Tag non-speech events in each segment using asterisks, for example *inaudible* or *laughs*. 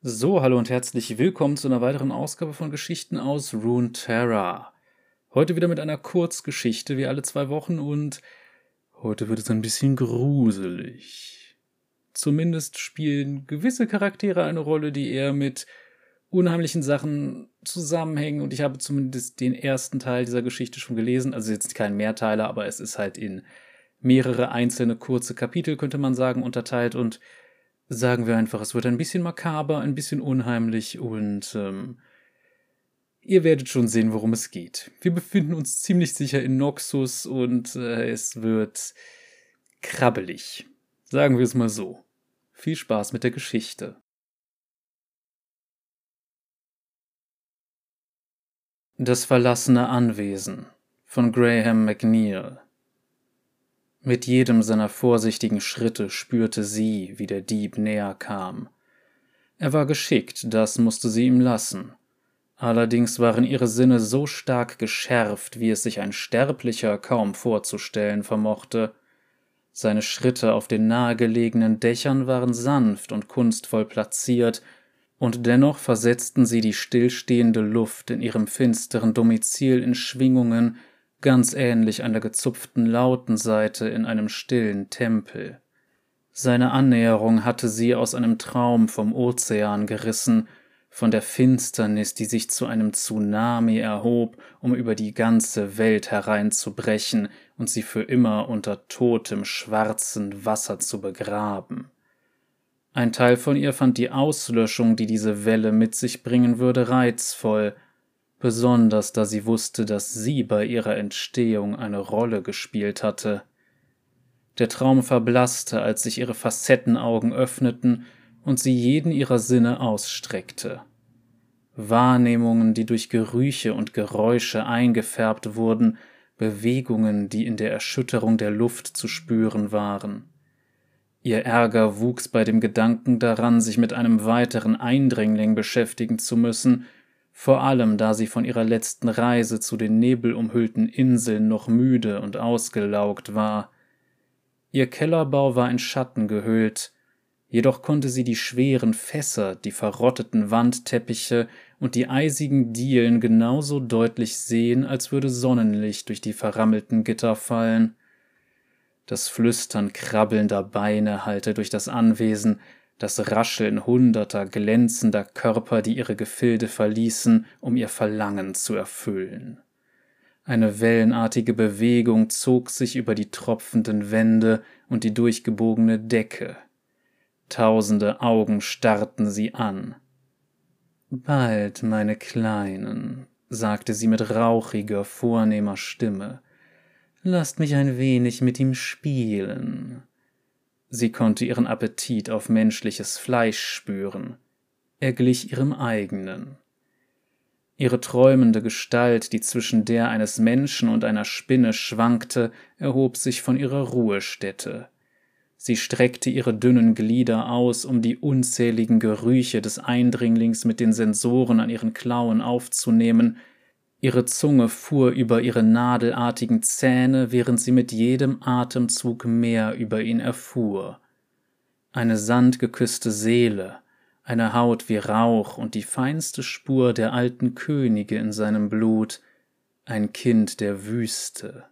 So, hallo und herzlich willkommen zu einer weiteren Ausgabe von Geschichten aus Runeterra. Heute wieder mit einer Kurzgeschichte wie alle zwei Wochen und heute wird es ein bisschen gruselig. Zumindest spielen gewisse Charaktere eine Rolle, die eher mit unheimlichen Sachen zusammenhängen und ich habe zumindest den ersten Teil dieser Geschichte schon gelesen, also jetzt kein Mehrteiler, aber es ist halt in mehrere einzelne kurze Kapitel, könnte man sagen, unterteilt und sagen wir einfach, es wird ein bisschen makaber, ein bisschen unheimlich und ähm, ihr werdet schon sehen, worum es geht. Wir befinden uns ziemlich sicher in Noxus und äh, es wird krabbelig. Sagen wir es mal so. Viel Spaß mit der Geschichte. Das verlassene Anwesen von Graham McNeil mit jedem seiner vorsichtigen Schritte spürte sie, wie der Dieb näher kam. Er war geschickt, das musste sie ihm lassen. Allerdings waren ihre Sinne so stark geschärft, wie es sich ein Sterblicher kaum vorzustellen vermochte. Seine Schritte auf den nahegelegenen Dächern waren sanft und kunstvoll platziert, und dennoch versetzten sie die stillstehende Luft in ihrem finsteren Domizil in Schwingungen, ganz ähnlich einer gezupften Lautenseite in einem stillen Tempel. Seine Annäherung hatte sie aus einem Traum vom Ozean gerissen, von der Finsternis, die sich zu einem Tsunami erhob, um über die ganze Welt hereinzubrechen und sie für immer unter totem, schwarzen Wasser zu begraben. Ein Teil von ihr fand die Auslöschung, die diese Welle mit sich bringen würde, reizvoll, besonders da sie wusste, dass sie bei ihrer Entstehung eine Rolle gespielt hatte. Der Traum verblasste, als sich ihre Facettenaugen öffneten und sie jeden ihrer Sinne ausstreckte. Wahrnehmungen, die durch Gerüche und Geräusche eingefärbt wurden, Bewegungen, die in der Erschütterung der Luft zu spüren waren. Ihr Ärger wuchs bei dem Gedanken daran, sich mit einem weiteren Eindringling beschäftigen zu müssen, vor allem da sie von ihrer letzten Reise zu den nebelumhüllten Inseln noch müde und ausgelaugt war. Ihr Kellerbau war in Schatten gehüllt, jedoch konnte sie die schweren Fässer, die verrotteten Wandteppiche und die eisigen Dielen genauso deutlich sehen, als würde Sonnenlicht durch die verrammelten Gitter fallen. Das Flüstern krabbelnder Beine hallte durch das Anwesen, das Rascheln hunderter glänzender Körper, die ihre Gefilde verließen, um ihr Verlangen zu erfüllen. Eine wellenartige Bewegung zog sich über die tropfenden Wände und die durchgebogene Decke. Tausende Augen starrten sie an. Bald, meine Kleinen, sagte sie mit rauchiger, vornehmer Stimme, lasst mich ein wenig mit ihm spielen. Sie konnte ihren Appetit auf menschliches Fleisch spüren. Er glich ihrem eigenen. Ihre träumende Gestalt, die zwischen der eines Menschen und einer Spinne schwankte, erhob sich von ihrer Ruhestätte. Sie streckte ihre dünnen Glieder aus, um die unzähligen Gerüche des Eindringlings mit den Sensoren an ihren Klauen aufzunehmen, Ihre Zunge fuhr über ihre nadelartigen Zähne, während sie mit jedem Atemzug mehr über ihn erfuhr. Eine sandgeküsste Seele, eine Haut wie Rauch und die feinste Spur der alten Könige in seinem Blut, ein Kind der Wüste.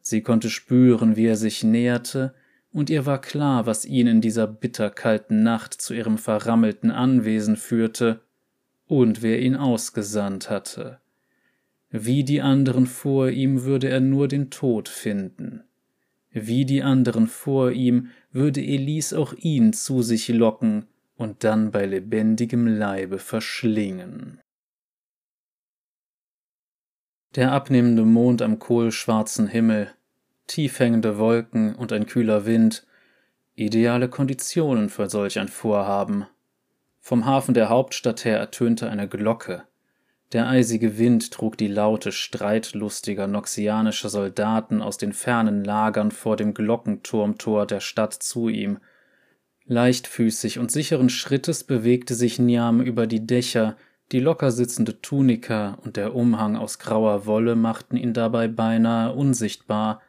Sie konnte spüren, wie er sich näherte, und ihr war klar, was ihn in dieser bitterkalten Nacht zu ihrem verrammelten Anwesen führte und wer ihn ausgesandt hatte. Wie die anderen vor ihm würde er nur den Tod finden. Wie die anderen vor ihm würde Elise auch ihn zu sich locken und dann bei lebendigem Leibe verschlingen. Der abnehmende Mond am kohlschwarzen Himmel, tief hängende Wolken und ein kühler Wind, ideale Konditionen für solch ein Vorhaben. Vom Hafen der Hauptstadt her ertönte eine Glocke, der eisige Wind trug die Laute streitlustiger noxianischer Soldaten aus den fernen Lagern vor dem Glockenturmtor der Stadt zu ihm. Leichtfüßig und sicheren Schrittes bewegte sich Niam über die Dächer, die locker sitzende Tunika und der Umhang aus grauer Wolle machten ihn dabei beinahe unsichtbar.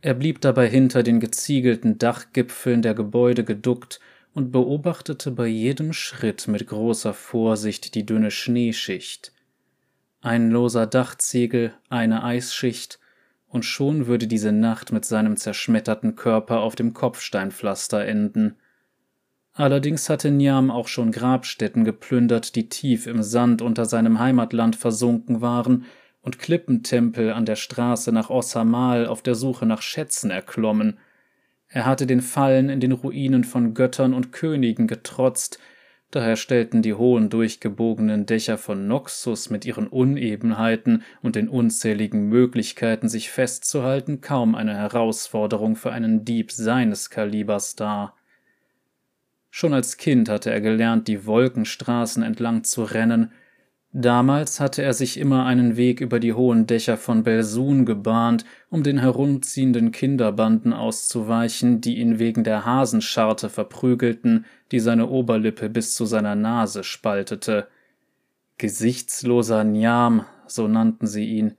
Er blieb dabei hinter den geziegelten Dachgipfeln der Gebäude geduckt und beobachtete bei jedem Schritt mit großer Vorsicht die dünne Schneeschicht. Ein loser Dachziegel, eine Eisschicht, und schon würde diese Nacht mit seinem zerschmetterten Körper auf dem Kopfsteinpflaster enden. Allerdings hatte Niam auch schon Grabstätten geplündert, die tief im Sand unter seinem Heimatland versunken waren, und Klippentempel an der Straße nach Ossamal auf der Suche nach Schätzen erklommen. Er hatte den Fallen in den Ruinen von Göttern und Königen getrotzt, daher stellten die hohen durchgebogenen Dächer von Noxus mit ihren Unebenheiten und den unzähligen Möglichkeiten, sich festzuhalten, kaum eine Herausforderung für einen Dieb seines Kalibers dar. Schon als Kind hatte er gelernt, die Wolkenstraßen entlang zu rennen. Damals hatte er sich immer einen Weg über die hohen Dächer von Belsun gebahnt, um den herumziehenden Kinderbanden auszuweichen, die ihn wegen der Hasenscharte verprügelten, die seine Oberlippe bis zu seiner Nase spaltete. Gesichtsloser Njam, so nannten sie ihn,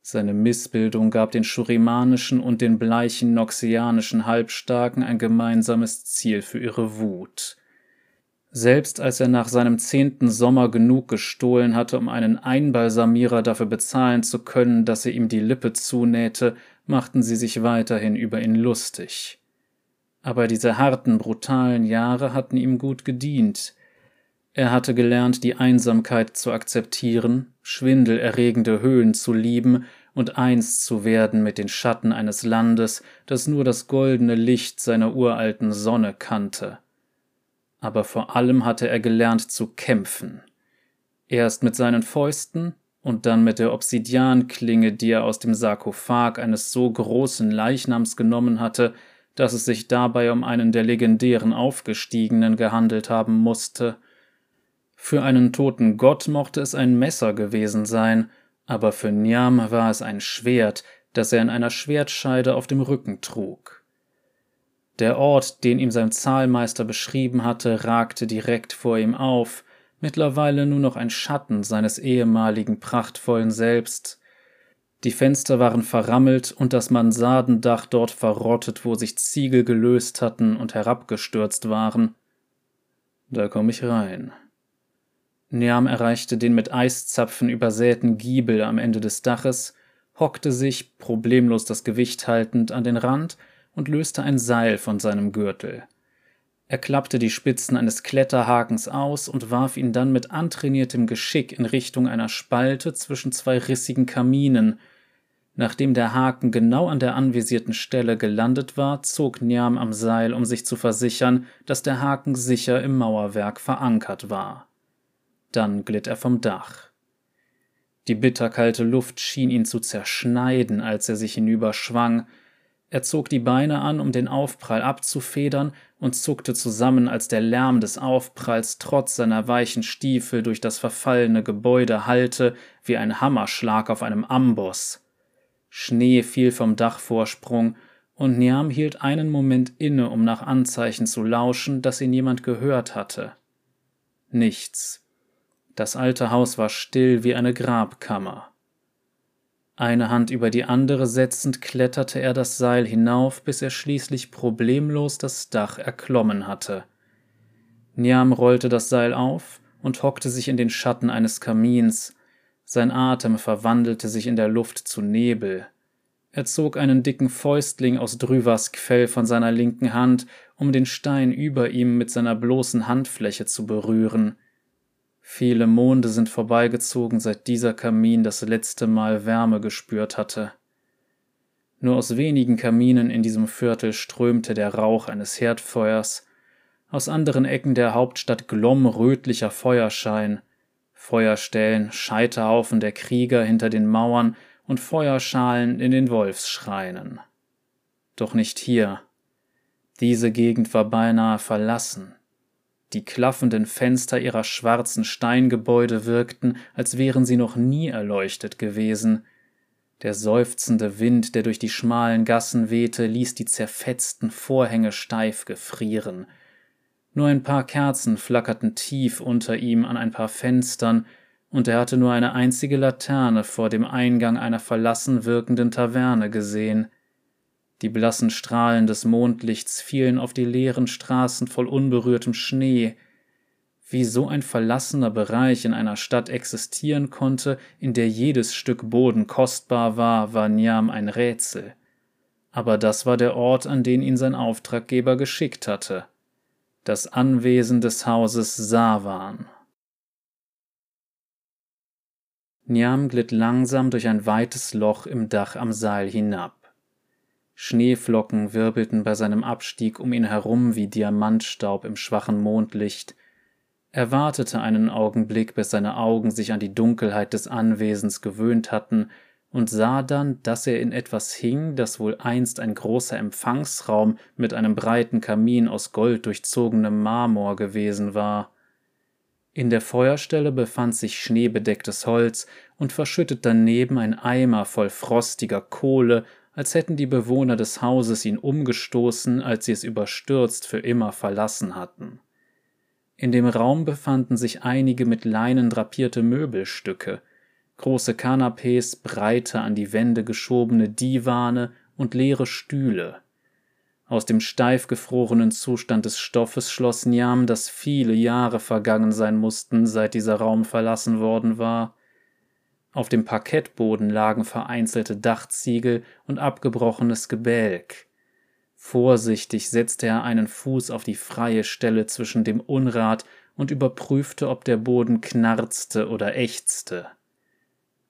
seine Missbildung gab den schurimanischen und den bleichen noxianischen Halbstarken ein gemeinsames Ziel für ihre Wut. Selbst als er nach seinem zehnten Sommer genug gestohlen hatte, um einen Einbalsamierer dafür bezahlen zu können, dass er ihm die Lippe zunähte, machten sie sich weiterhin über ihn lustig. Aber diese harten, brutalen Jahre hatten ihm gut gedient. Er hatte gelernt, die Einsamkeit zu akzeptieren, schwindelerregende Höhen zu lieben und eins zu werden mit den Schatten eines Landes, das nur das goldene Licht seiner uralten Sonne kannte. Aber vor allem hatte er gelernt zu kämpfen. Erst mit seinen Fäusten und dann mit der Obsidianklinge, die er aus dem Sarkophag eines so großen Leichnams genommen hatte, dass es sich dabei um einen der legendären Aufgestiegenen gehandelt haben musste, für einen toten Gott mochte es ein Messer gewesen sein, aber für Niam war es ein Schwert, das er in einer Schwertscheide auf dem Rücken trug. Der Ort, den ihm sein Zahlmeister beschrieben hatte, ragte direkt vor ihm auf, mittlerweile nur noch ein Schatten seines ehemaligen prachtvollen Selbst. Die Fenster waren verrammelt und das Mansardendach dort verrottet, wo sich Ziegel gelöst hatten und herabgestürzt waren. Da komm ich rein, Niam erreichte den mit Eiszapfen übersäten Giebel am Ende des Daches, hockte sich, problemlos das Gewicht haltend, an den Rand und löste ein Seil von seinem Gürtel. Er klappte die Spitzen eines Kletterhakens aus und warf ihn dann mit antrainiertem Geschick in Richtung einer Spalte zwischen zwei rissigen Kaminen. Nachdem der Haken genau an der anvisierten Stelle gelandet war, zog Niam am Seil, um sich zu versichern, dass der Haken sicher im Mauerwerk verankert war. Dann glitt er vom Dach. Die bitterkalte Luft schien ihn zu zerschneiden, als er sich hinüberschwang. Er zog die Beine an, um den Aufprall abzufedern, und zuckte zusammen, als der Lärm des Aufpralls trotz seiner weichen Stiefel durch das verfallene Gebäude hallte wie ein Hammerschlag auf einem Amboss. Schnee fiel vom Dachvorsprung, und Niam hielt einen Moment inne, um nach Anzeichen zu lauschen, dass ihn jemand gehört hatte. Nichts. Das alte Haus war still wie eine Grabkammer. Eine Hand über die andere setzend kletterte er das Seil hinauf, bis er schließlich problemlos das Dach erklommen hatte. Niam rollte das Seil auf und hockte sich in den Schatten eines Kamins. Sein Atem verwandelte sich in der Luft zu Nebel. Er zog einen dicken Fäustling aus Drüvask Fell von seiner linken Hand, um den Stein über ihm mit seiner bloßen Handfläche zu berühren. Viele Monde sind vorbeigezogen, seit dieser Kamin das letzte Mal Wärme gespürt hatte. Nur aus wenigen Kaminen in diesem Viertel strömte der Rauch eines Herdfeuers, aus anderen Ecken der Hauptstadt glomm rötlicher Feuerschein, Feuerstellen, Scheiterhaufen der Krieger hinter den Mauern und Feuerschalen in den Wolfsschreinen. Doch nicht hier. Diese Gegend war beinahe verlassen. Die klaffenden Fenster ihrer schwarzen Steingebäude wirkten, als wären sie noch nie erleuchtet gewesen. Der seufzende Wind, der durch die schmalen Gassen wehte, ließ die zerfetzten Vorhänge steif gefrieren. Nur ein paar Kerzen flackerten tief unter ihm an ein paar Fenstern, und er hatte nur eine einzige Laterne vor dem Eingang einer verlassen wirkenden Taverne gesehen. Die blassen Strahlen des Mondlichts fielen auf die leeren Straßen voll unberührtem Schnee. Wie so ein verlassener Bereich in einer Stadt existieren konnte, in der jedes Stück Boden kostbar war, war Niam ein Rätsel. Aber das war der Ort, an den ihn sein Auftraggeber geschickt hatte. Das Anwesen des Hauses Sawan. Niam glitt langsam durch ein weites Loch im Dach am Seil hinab. Schneeflocken wirbelten bei seinem Abstieg um ihn herum wie Diamantstaub im schwachen Mondlicht. Er wartete einen Augenblick, bis seine Augen sich an die Dunkelheit des Anwesens gewöhnt hatten, und sah dann, dass er in etwas hing, das wohl einst ein großer Empfangsraum mit einem breiten Kamin aus golddurchzogenem Marmor gewesen war. In der Feuerstelle befand sich schneebedecktes Holz und verschüttet daneben ein Eimer voll frostiger Kohle, als hätten die Bewohner des Hauses ihn umgestoßen, als sie es überstürzt für immer verlassen hatten. In dem Raum befanden sich einige mit Leinen drapierte Möbelstücke, große Kanapes, breite an die Wände geschobene Divane und leere Stühle. Aus dem steif gefrorenen Zustand des Stoffes schloss Niam, dass viele Jahre vergangen sein mussten, seit dieser Raum verlassen worden war. Auf dem Parkettboden lagen vereinzelte Dachziegel und abgebrochenes Gebälk. Vorsichtig setzte er einen Fuß auf die freie Stelle zwischen dem Unrat und überprüfte, ob der Boden knarzte oder ächzte.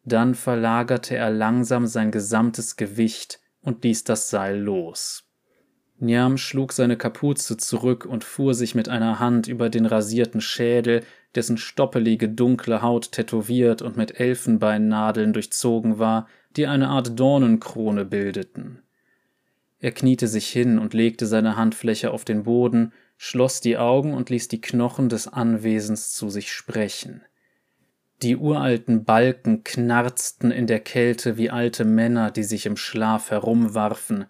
Dann verlagerte er langsam sein gesamtes Gewicht und ließ das Seil los. Niam schlug seine Kapuze zurück und fuhr sich mit einer Hand über den rasierten Schädel, dessen stoppelige dunkle Haut tätowiert und mit Elfenbeinnadeln durchzogen war, die eine Art Dornenkrone bildeten. Er kniete sich hin und legte seine Handfläche auf den Boden, schloss die Augen und ließ die Knochen des Anwesens zu sich sprechen. Die uralten Balken knarzten in der Kälte wie alte Männer, die sich im Schlaf herumwarfen,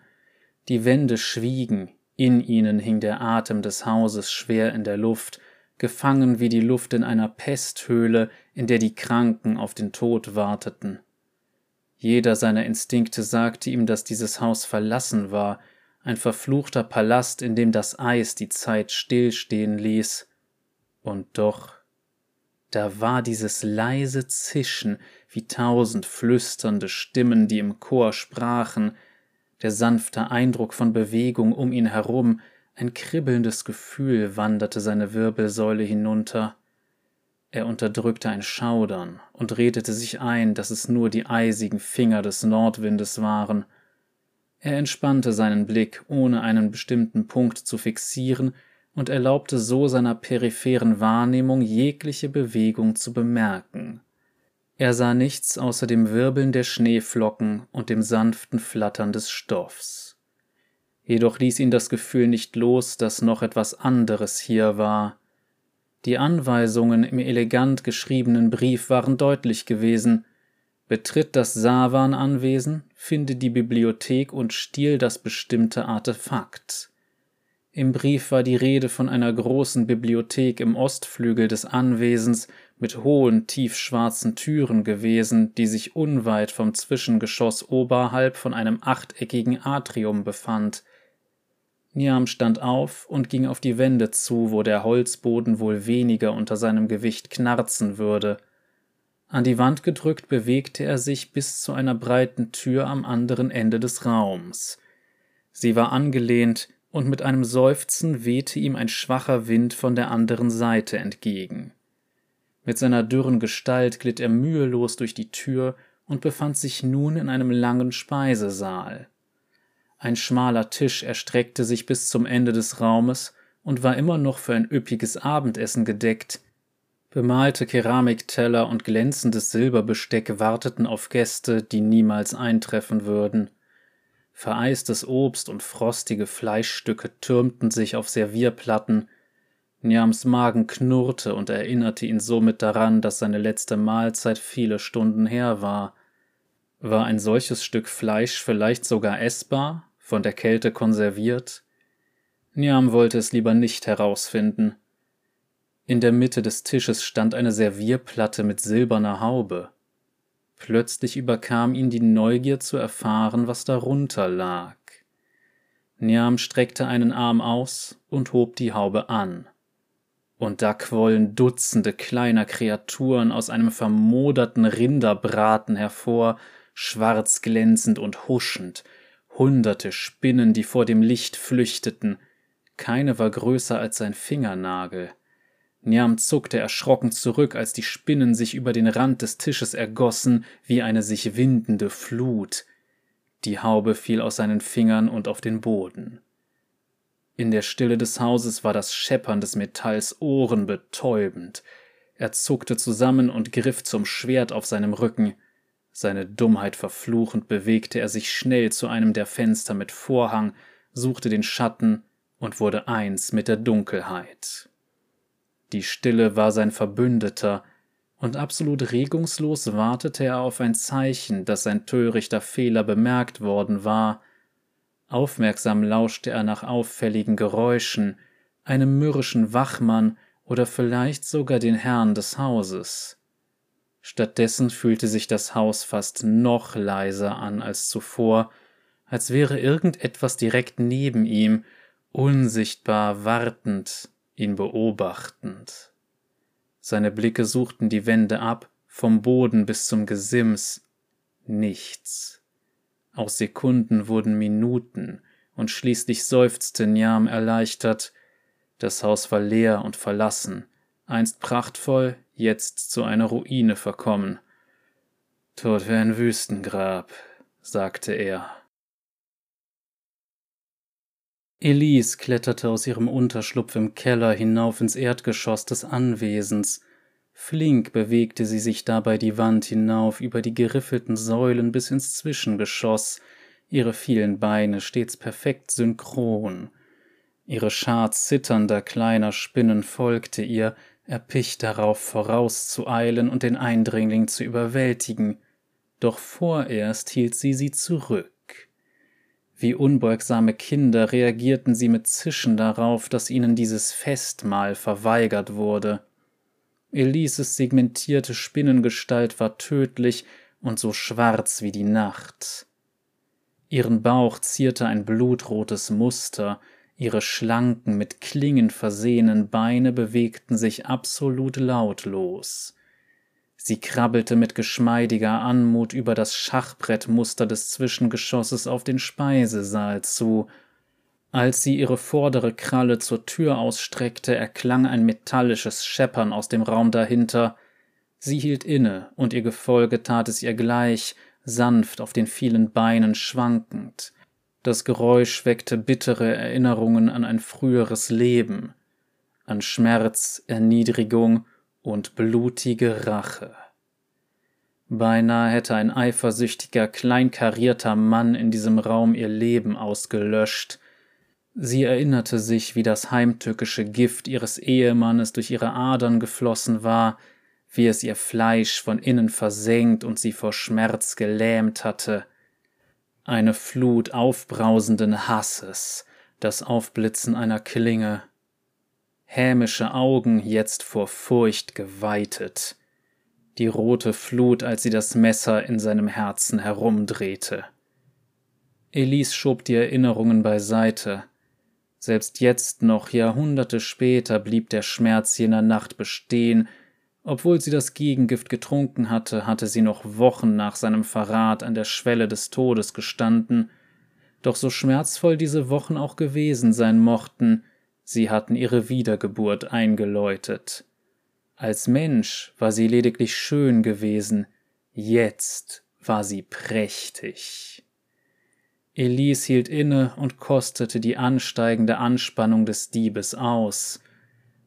die Wände schwiegen, in ihnen hing der Atem des Hauses schwer in der Luft, gefangen wie die Luft in einer Pesthöhle, in der die Kranken auf den Tod warteten. Jeder seiner Instinkte sagte ihm, dass dieses Haus verlassen war, ein verfluchter Palast, in dem das Eis die Zeit stillstehen ließ. Und doch, da war dieses leise Zischen wie tausend flüsternde Stimmen, die im Chor sprachen, der sanfte Eindruck von Bewegung um ihn herum, ein kribbelndes Gefühl wanderte seine Wirbelsäule hinunter. Er unterdrückte ein Schaudern und redete sich ein, dass es nur die eisigen Finger des Nordwindes waren. Er entspannte seinen Blick, ohne einen bestimmten Punkt zu fixieren, und erlaubte so seiner peripheren Wahrnehmung jegliche Bewegung zu bemerken. Er sah nichts außer dem Wirbeln der Schneeflocken und dem sanften Flattern des Stoffs. Jedoch ließ ihn das Gefühl nicht los, dass noch etwas anderes hier war. Die Anweisungen im elegant geschriebenen Brief waren deutlich gewesen. Betritt das Sawan-Anwesen, finde die Bibliothek und stiehl das bestimmte Artefakt. Im Brief war die Rede von einer großen Bibliothek im Ostflügel des Anwesens mit hohen, tiefschwarzen Türen gewesen, die sich unweit vom Zwischengeschoss oberhalb von einem achteckigen Atrium befand. Niam stand auf und ging auf die Wände zu, wo der Holzboden wohl weniger unter seinem Gewicht knarzen würde. An die Wand gedrückt bewegte er sich bis zu einer breiten Tür am anderen Ende des Raums. Sie war angelehnt, und mit einem Seufzen wehte ihm ein schwacher Wind von der anderen Seite entgegen. Mit seiner dürren Gestalt glitt er mühelos durch die Tür und befand sich nun in einem langen Speisesaal. Ein schmaler Tisch erstreckte sich bis zum Ende des Raumes und war immer noch für ein üppiges Abendessen gedeckt. Bemalte Keramikteller und glänzendes Silberbesteck warteten auf Gäste, die niemals eintreffen würden. Vereistes Obst und frostige Fleischstücke türmten sich auf Servierplatten. Niams Magen knurrte und erinnerte ihn somit daran, dass seine letzte Mahlzeit viele Stunden her war. War ein solches Stück Fleisch vielleicht sogar essbar, von der Kälte konserviert? Niam wollte es lieber nicht herausfinden. In der Mitte des Tisches stand eine Servierplatte mit silberner Haube. Plötzlich überkam ihn die Neugier zu erfahren, was darunter lag. Niam streckte einen Arm aus und hob die Haube an. Und da quollen Dutzende kleiner Kreaturen aus einem vermoderten Rinderbraten hervor, schwarz glänzend und huschend, hunderte Spinnen, die vor dem Licht flüchteten, keine war größer als sein Fingernagel. Niam zuckte erschrocken zurück, als die Spinnen sich über den Rand des Tisches ergossen wie eine sich windende Flut. Die Haube fiel aus seinen Fingern und auf den Boden. In der Stille des Hauses war das Scheppern des Metalls ohrenbetäubend. Er zuckte zusammen und griff zum Schwert auf seinem Rücken. Seine Dummheit verfluchend bewegte er sich schnell zu einem der Fenster mit Vorhang, suchte den Schatten und wurde eins mit der Dunkelheit. Die Stille war sein Verbündeter, und absolut regungslos wartete er auf ein Zeichen, dass sein törichter Fehler bemerkt worden war, Aufmerksam lauschte er nach auffälligen Geräuschen, einem mürrischen Wachmann oder vielleicht sogar den Herrn des Hauses. Stattdessen fühlte sich das Haus fast noch leiser an als zuvor, als wäre irgendetwas direkt neben ihm, unsichtbar wartend, ihn beobachtend. Seine Blicke suchten die Wände ab, vom Boden bis zum Gesims. Nichts. Aus Sekunden wurden Minuten, und schließlich seufzte Niam erleichtert. Das Haus war leer und verlassen, einst prachtvoll, jetzt zu einer Ruine verkommen. Tot wie ein Wüstengrab, sagte er. Elise kletterte aus ihrem Unterschlupf im Keller hinauf ins Erdgeschoss des Anwesens, Flink bewegte sie sich dabei die Wand hinauf über die geriffelten Säulen bis ins Zwischengeschoss, ihre vielen Beine stets perfekt synchron. Ihre Schar zitternder kleiner Spinnen folgte ihr, erpicht darauf vorauszueilen und den Eindringling zu überwältigen, doch vorerst hielt sie sie zurück. Wie unbeugsame Kinder reagierten sie mit Zischen darauf, dass ihnen dieses Festmahl verweigert wurde. Elises segmentierte Spinnengestalt war tödlich und so schwarz wie die Nacht. Ihren Bauch zierte ein blutrotes Muster, ihre schlanken, mit Klingen versehenen Beine bewegten sich absolut lautlos. Sie krabbelte mit geschmeidiger Anmut über das Schachbrettmuster des Zwischengeschosses auf den Speisesaal zu, als sie ihre vordere Kralle zur Tür ausstreckte, erklang ein metallisches Scheppern aus dem Raum dahinter. Sie hielt inne, und ihr Gefolge tat es ihr gleich, sanft auf den vielen Beinen schwankend. Das Geräusch weckte bittere Erinnerungen an ein früheres Leben, an Schmerz, Erniedrigung und blutige Rache. Beinahe hätte ein eifersüchtiger, kleinkarierter Mann in diesem Raum ihr Leben ausgelöscht, Sie erinnerte sich, wie das heimtückische Gift ihres Ehemannes durch ihre Adern geflossen war, wie es ihr Fleisch von innen versenkt und sie vor Schmerz gelähmt hatte. Eine Flut aufbrausenden Hasses, das Aufblitzen einer Klinge. Hämische Augen jetzt vor Furcht geweitet. Die rote Flut, als sie das Messer in seinem Herzen herumdrehte. Elise schob die Erinnerungen beiseite, selbst jetzt noch Jahrhunderte später blieb der Schmerz jener Nacht bestehen, obwohl sie das Gegengift getrunken hatte, hatte sie noch Wochen nach seinem Verrat an der Schwelle des Todes gestanden, doch so schmerzvoll diese Wochen auch gewesen sein mochten, sie hatten ihre Wiedergeburt eingeläutet. Als Mensch war sie lediglich schön gewesen, jetzt war sie prächtig. Elise hielt inne und kostete die ansteigende Anspannung des Diebes aus.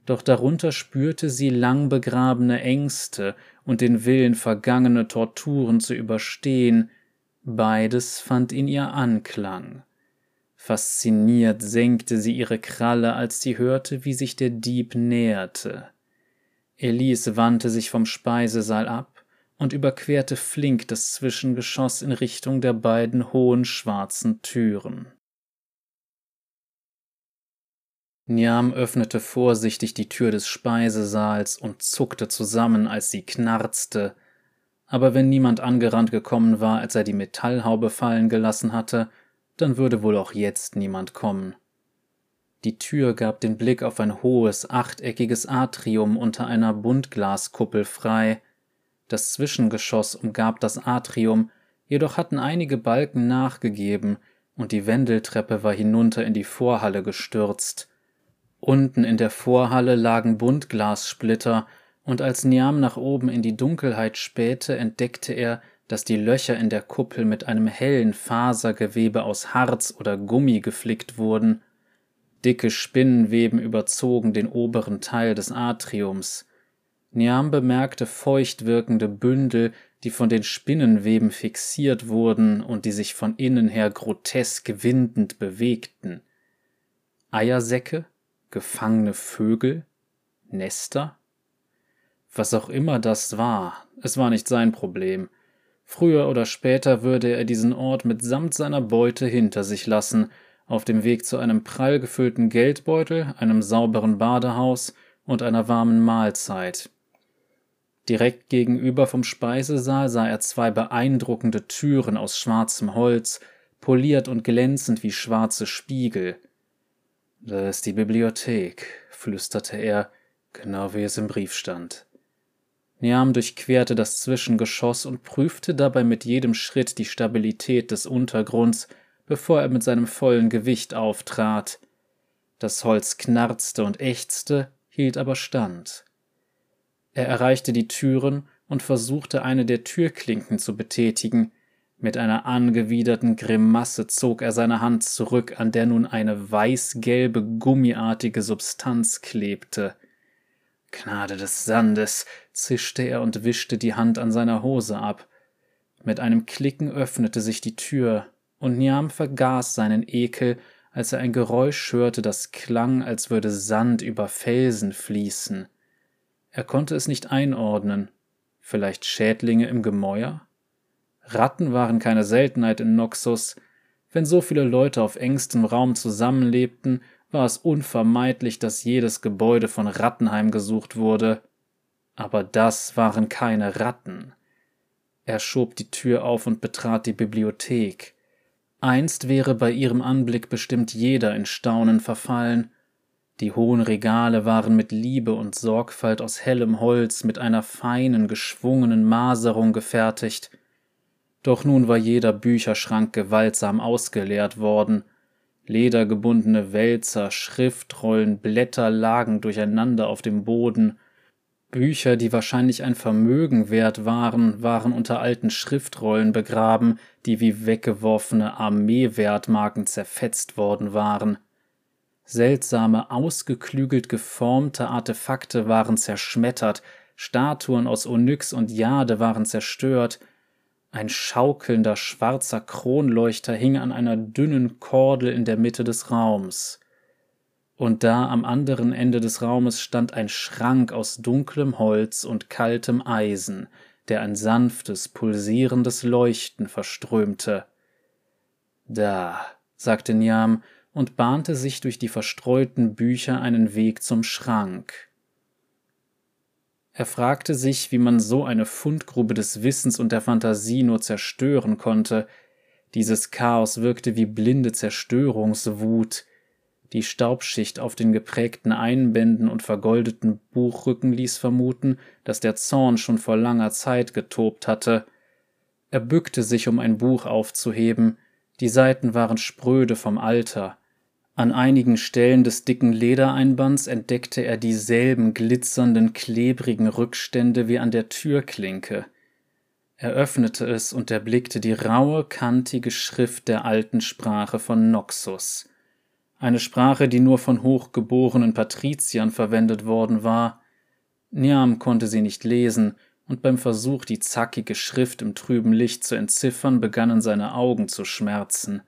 Doch darunter spürte sie lang begrabene Ängste und den Willen, vergangene Torturen zu überstehen. Beides fand in ihr Anklang. Fasziniert senkte sie ihre Kralle, als sie hörte, wie sich der Dieb näherte. Elise wandte sich vom Speisesaal ab und überquerte flink das Zwischengeschoss in Richtung der beiden hohen schwarzen Türen. Niam öffnete vorsichtig die Tür des Speisesaals und zuckte zusammen, als sie knarzte, aber wenn niemand angerannt gekommen war, als er die Metallhaube fallen gelassen hatte, dann würde wohl auch jetzt niemand kommen. Die Tür gab den Blick auf ein hohes, achteckiges Atrium unter einer Buntglaskuppel frei. Das Zwischengeschoss umgab das Atrium, jedoch hatten einige Balken nachgegeben und die Wendeltreppe war hinunter in die Vorhalle gestürzt. Unten in der Vorhalle lagen Buntglassplitter, und als Niam nach oben in die Dunkelheit spähte, entdeckte er, dass die Löcher in der Kuppel mit einem hellen Fasergewebe aus Harz oder Gummi geflickt wurden. Dicke Spinnenweben überzogen den oberen Teil des Atriums. Niam bemerkte feucht wirkende Bündel, die von den Spinnenweben fixiert wurden und die sich von innen her grotesk windend bewegten. Eiersäcke, gefangene Vögel, Nester? Was auch immer das war, es war nicht sein Problem. Früher oder später würde er diesen Ort mitsamt seiner Beute hinter sich lassen, auf dem Weg zu einem prall gefüllten Geldbeutel, einem sauberen Badehaus und einer warmen Mahlzeit. Direkt gegenüber vom Speisesaal sah er zwei beeindruckende Türen aus schwarzem Holz, poliert und glänzend wie schwarze Spiegel. Da ist die Bibliothek, flüsterte er, genau wie es im Brief stand. Niam durchquerte das Zwischengeschoss und prüfte dabei mit jedem Schritt die Stabilität des Untergrunds, bevor er mit seinem vollen Gewicht auftrat. Das Holz knarzte und ächzte, hielt aber stand. Er erreichte die Türen und versuchte eine der Türklinken zu betätigen. Mit einer angewiderten Grimasse zog er seine Hand zurück, an der nun eine weißgelbe, gummiartige Substanz klebte. Gnade des Sandes, zischte er und wischte die Hand an seiner Hose ab. Mit einem Klicken öffnete sich die Tür, und Niam vergaß seinen Ekel, als er ein Geräusch hörte, das klang, als würde Sand über Felsen fließen. Er konnte es nicht einordnen. Vielleicht Schädlinge im Gemäuer? Ratten waren keine Seltenheit in Noxus. Wenn so viele Leute auf engstem Raum zusammenlebten, war es unvermeidlich, dass jedes Gebäude von Ratten heimgesucht wurde. Aber das waren keine Ratten. Er schob die Tür auf und betrat die Bibliothek. Einst wäre bei ihrem Anblick bestimmt jeder in Staunen verfallen. Die hohen Regale waren mit Liebe und Sorgfalt aus hellem Holz mit einer feinen, geschwungenen Maserung gefertigt. Doch nun war jeder Bücherschrank gewaltsam ausgeleert worden, ledergebundene Wälzer, Schriftrollen, Blätter lagen durcheinander auf dem Boden. Bücher, die wahrscheinlich ein Vermögen wert waren, waren unter alten Schriftrollen begraben, die wie weggeworfene Armeewertmarken zerfetzt worden waren. Seltsame, ausgeklügelt geformte Artefakte waren zerschmettert, Statuen aus Onyx und Jade waren zerstört, ein schaukelnder schwarzer Kronleuchter hing an einer dünnen Kordel in der Mitte des Raums. Und da am anderen Ende des Raumes stand ein Schrank aus dunklem Holz und kaltem Eisen, der ein sanftes, pulsierendes Leuchten verströmte. Da, sagte Niam und bahnte sich durch die verstreuten Bücher einen Weg zum Schrank. Er fragte sich, wie man so eine Fundgrube des Wissens und der Fantasie nur zerstören konnte. Dieses Chaos wirkte wie blinde Zerstörungswut. Die Staubschicht auf den geprägten Einbänden und vergoldeten Buchrücken ließ vermuten, dass der Zorn schon vor langer Zeit getobt hatte. Er bückte sich, um ein Buch aufzuheben. Die Seiten waren spröde vom Alter. An einigen Stellen des dicken Ledereinbands entdeckte er dieselben glitzernden, klebrigen Rückstände wie an der Türklinke. Er öffnete es und erblickte die raue, kantige Schrift der alten Sprache von Noxus. Eine Sprache, die nur von hochgeborenen Patriziern verwendet worden war. Niam konnte sie nicht lesen, und beim Versuch, die zackige Schrift im trüben Licht zu entziffern, begannen seine Augen zu schmerzen.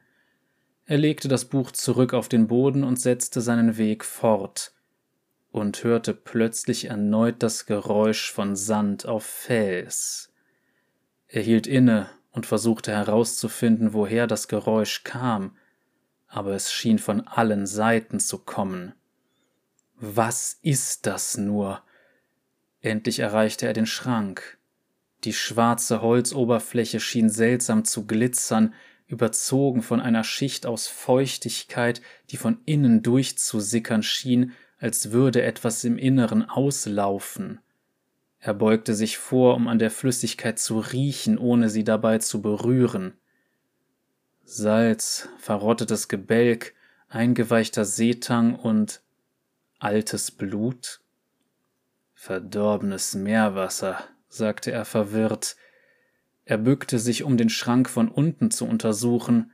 Er legte das Buch zurück auf den Boden und setzte seinen Weg fort und hörte plötzlich erneut das Geräusch von Sand auf Fels. Er hielt inne und versuchte herauszufinden, woher das Geräusch kam, aber es schien von allen Seiten zu kommen. Was ist das nur? Endlich erreichte er den Schrank. Die schwarze Holzoberfläche schien seltsam zu glitzern, überzogen von einer Schicht aus Feuchtigkeit, die von innen durchzusickern schien, als würde etwas im Inneren auslaufen. Er beugte sich vor, um an der Flüssigkeit zu riechen, ohne sie dabei zu berühren. Salz, verrottetes Gebälk, eingeweichter Seetang und altes Blut? Verdorbenes Meerwasser, sagte er verwirrt. Er bückte sich, um den Schrank von unten zu untersuchen.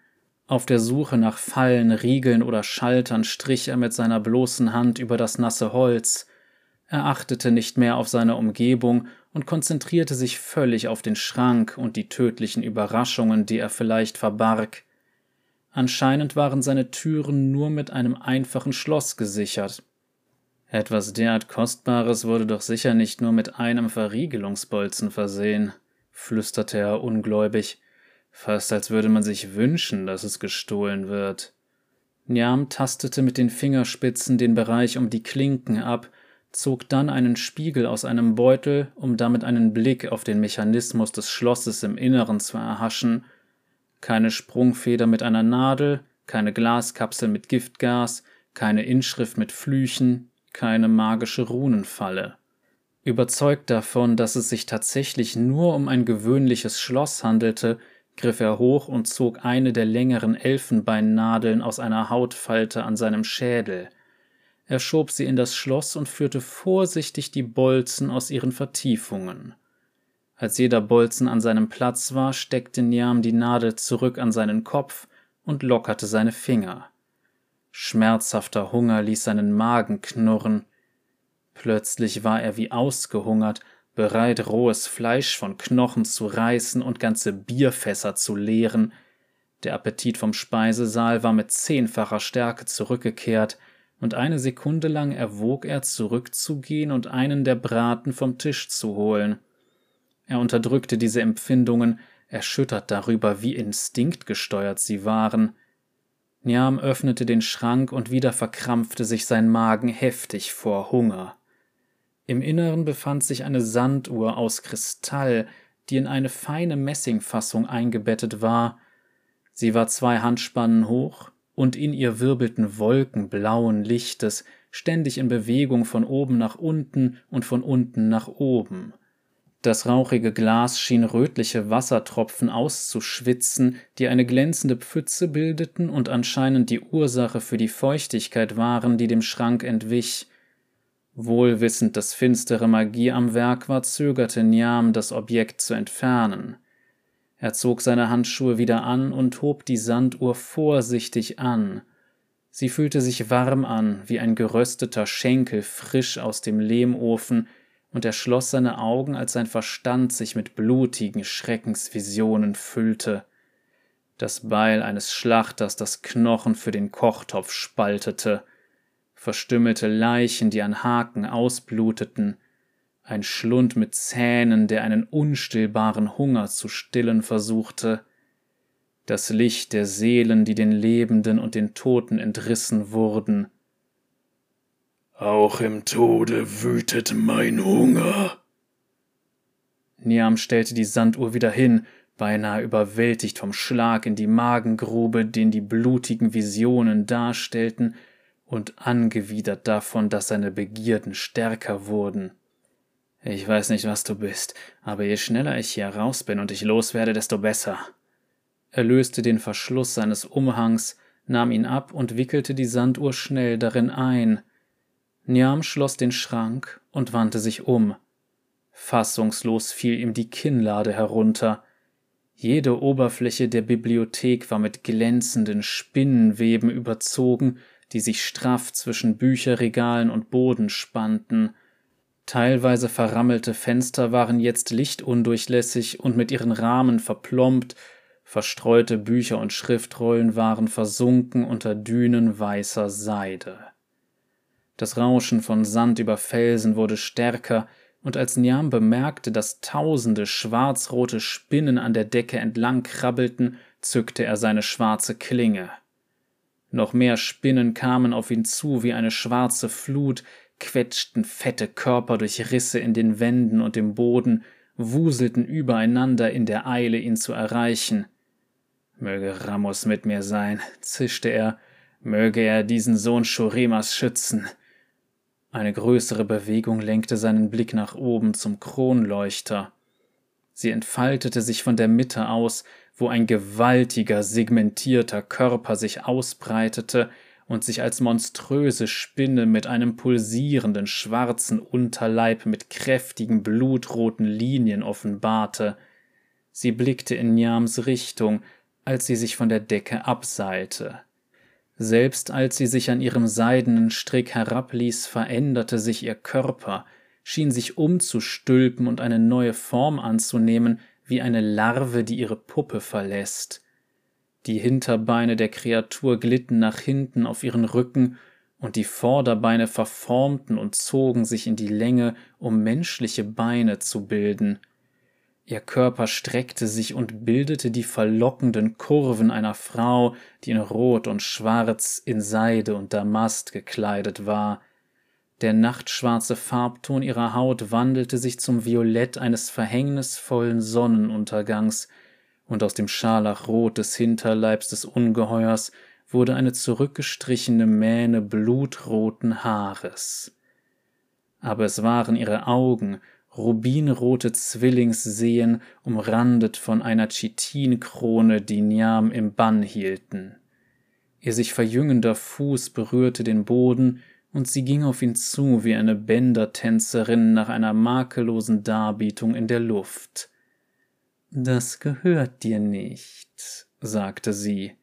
Auf der Suche nach Fallen, Riegeln oder Schaltern strich er mit seiner bloßen Hand über das nasse Holz. Er achtete nicht mehr auf seine Umgebung und konzentrierte sich völlig auf den Schrank und die tödlichen Überraschungen, die er vielleicht verbarg. Anscheinend waren seine Türen nur mit einem einfachen Schloss gesichert. Etwas derart Kostbares wurde doch sicher nicht nur mit einem Verriegelungsbolzen versehen, flüsterte er ungläubig, fast als würde man sich wünschen, dass es gestohlen wird. Niam tastete mit den Fingerspitzen den Bereich um die Klinken ab zog dann einen Spiegel aus einem Beutel, um damit einen Blick auf den Mechanismus des Schlosses im Inneren zu erhaschen. Keine Sprungfeder mit einer Nadel, keine Glaskapsel mit Giftgas, keine Inschrift mit Flüchen, keine magische Runenfalle. Überzeugt davon, dass es sich tatsächlich nur um ein gewöhnliches Schloss handelte, griff er hoch und zog eine der längeren Elfenbeinnadeln aus einer Hautfalte an seinem Schädel. Er schob sie in das Schloss und führte vorsichtig die Bolzen aus ihren Vertiefungen. Als jeder Bolzen an seinem Platz war, steckte Niam die Nadel zurück an seinen Kopf und lockerte seine Finger. Schmerzhafter Hunger ließ seinen Magen knurren. Plötzlich war er wie ausgehungert, bereit, rohes Fleisch von Knochen zu reißen und ganze Bierfässer zu leeren. Der Appetit vom Speisesaal war mit zehnfacher Stärke zurückgekehrt, und eine Sekunde lang erwog er zurückzugehen und einen der Braten vom Tisch zu holen. Er unterdrückte diese Empfindungen, erschüttert darüber, wie instinktgesteuert sie waren. Niam öffnete den Schrank und wieder verkrampfte sich sein Magen heftig vor Hunger. Im Inneren befand sich eine Sanduhr aus Kristall, die in eine feine Messingfassung eingebettet war. Sie war zwei Handspannen hoch, und in ihr wirbelten Wolken blauen Lichtes, ständig in Bewegung von oben nach unten und von unten nach oben. Das rauchige Glas schien rötliche Wassertropfen auszuschwitzen, die eine glänzende Pfütze bildeten und anscheinend die Ursache für die Feuchtigkeit waren, die dem Schrank entwich. Wohl wissend, dass finstere Magie am Werk war, zögerte Niam, das Objekt zu entfernen. Er zog seine Handschuhe wieder an und hob die Sanduhr vorsichtig an. Sie fühlte sich warm an, wie ein gerösteter Schenkel frisch aus dem Lehmofen, und er schloss seine Augen, als sein Verstand sich mit blutigen Schreckensvisionen füllte. Das Beil eines Schlachters, das Knochen für den Kochtopf spaltete, verstümmelte Leichen, die an Haken ausbluteten, ein Schlund mit Zähnen, der einen unstillbaren Hunger zu stillen versuchte, das Licht der Seelen, die den Lebenden und den Toten entrissen wurden. Auch im Tode wütet mein Hunger. Niam stellte die Sanduhr wieder hin, beinahe überwältigt vom Schlag in die Magengrube, den die blutigen Visionen darstellten, und angewidert davon, dass seine Begierden stärker wurden. Ich weiß nicht, was du bist, aber je schneller ich hier raus bin und ich loswerde, desto besser. Er löste den Verschluss seines Umhangs, nahm ihn ab und wickelte die Sanduhr schnell darin ein. Niam schloss den Schrank und wandte sich um. Fassungslos fiel ihm die Kinnlade herunter. Jede Oberfläche der Bibliothek war mit glänzenden Spinnenweben überzogen, die sich straff zwischen Bücherregalen und Boden spannten. Teilweise verrammelte Fenster waren jetzt lichtundurchlässig und mit ihren Rahmen verplombt, verstreute Bücher und Schriftrollen waren versunken unter Dünen weißer Seide. Das Rauschen von Sand über Felsen wurde stärker, und als Niam bemerkte, dass tausende schwarzrote Spinnen an der Decke entlang krabbelten, zückte er seine schwarze Klinge. Noch mehr Spinnen kamen auf ihn zu wie eine schwarze Flut, quetschten fette Körper durch Risse in den Wänden und im Boden, wuselten übereinander in der Eile, ihn zu erreichen. Möge Ramos mit mir sein, zischte er, möge er diesen Sohn Shoremas schützen. Eine größere Bewegung lenkte seinen Blick nach oben zum Kronleuchter. Sie entfaltete sich von der Mitte aus, wo ein gewaltiger, segmentierter Körper sich ausbreitete und sich als monströse Spinne mit einem pulsierenden schwarzen Unterleib mit kräftigen blutroten Linien offenbarte. Sie blickte in Niams Richtung, als sie sich von der Decke abseilte. Selbst als sie sich an ihrem seidenen Strick herabließ, veränderte sich ihr Körper, schien sich umzustülpen und eine neue Form anzunehmen, wie eine Larve, die ihre Puppe verlässt. Die Hinterbeine der Kreatur glitten nach hinten auf ihren Rücken, und die Vorderbeine verformten und zogen sich in die Länge, um menschliche Beine zu bilden. Ihr Körper streckte sich und bildete die verlockenden Kurven einer Frau, die in Rot und Schwarz, in Seide und Damast gekleidet war. Der nachtschwarze Farbton ihrer Haut wandelte sich zum Violett eines verhängnisvollen Sonnenuntergangs, und aus dem Scharlachrot des Hinterleibs des Ungeheuers wurde eine zurückgestrichene Mähne blutroten Haares. Aber es waren ihre Augen, rubinrote Zwillingsseen, umrandet von einer Chitinkrone, die Niam im Bann hielten. Ihr sich verjüngender Fuß berührte den Boden, und sie ging auf ihn zu wie eine Bändertänzerin nach einer makellosen Darbietung in der Luft. Das gehört dir nicht, sagte sie.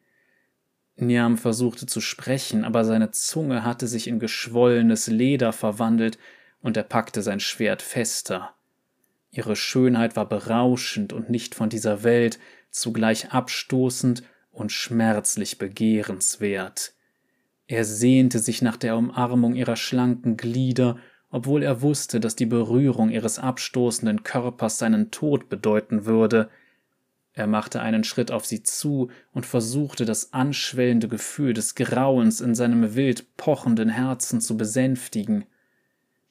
Niam versuchte zu sprechen, aber seine Zunge hatte sich in geschwollenes Leder verwandelt, und er packte sein Schwert fester. Ihre Schönheit war berauschend und nicht von dieser Welt, zugleich abstoßend und schmerzlich begehrenswert. Er sehnte sich nach der Umarmung ihrer schlanken Glieder, obwohl er wusste, dass die Berührung ihres abstoßenden Körpers seinen Tod bedeuten würde. Er machte einen Schritt auf sie zu und versuchte, das anschwellende Gefühl des Grauens in seinem wild pochenden Herzen zu besänftigen.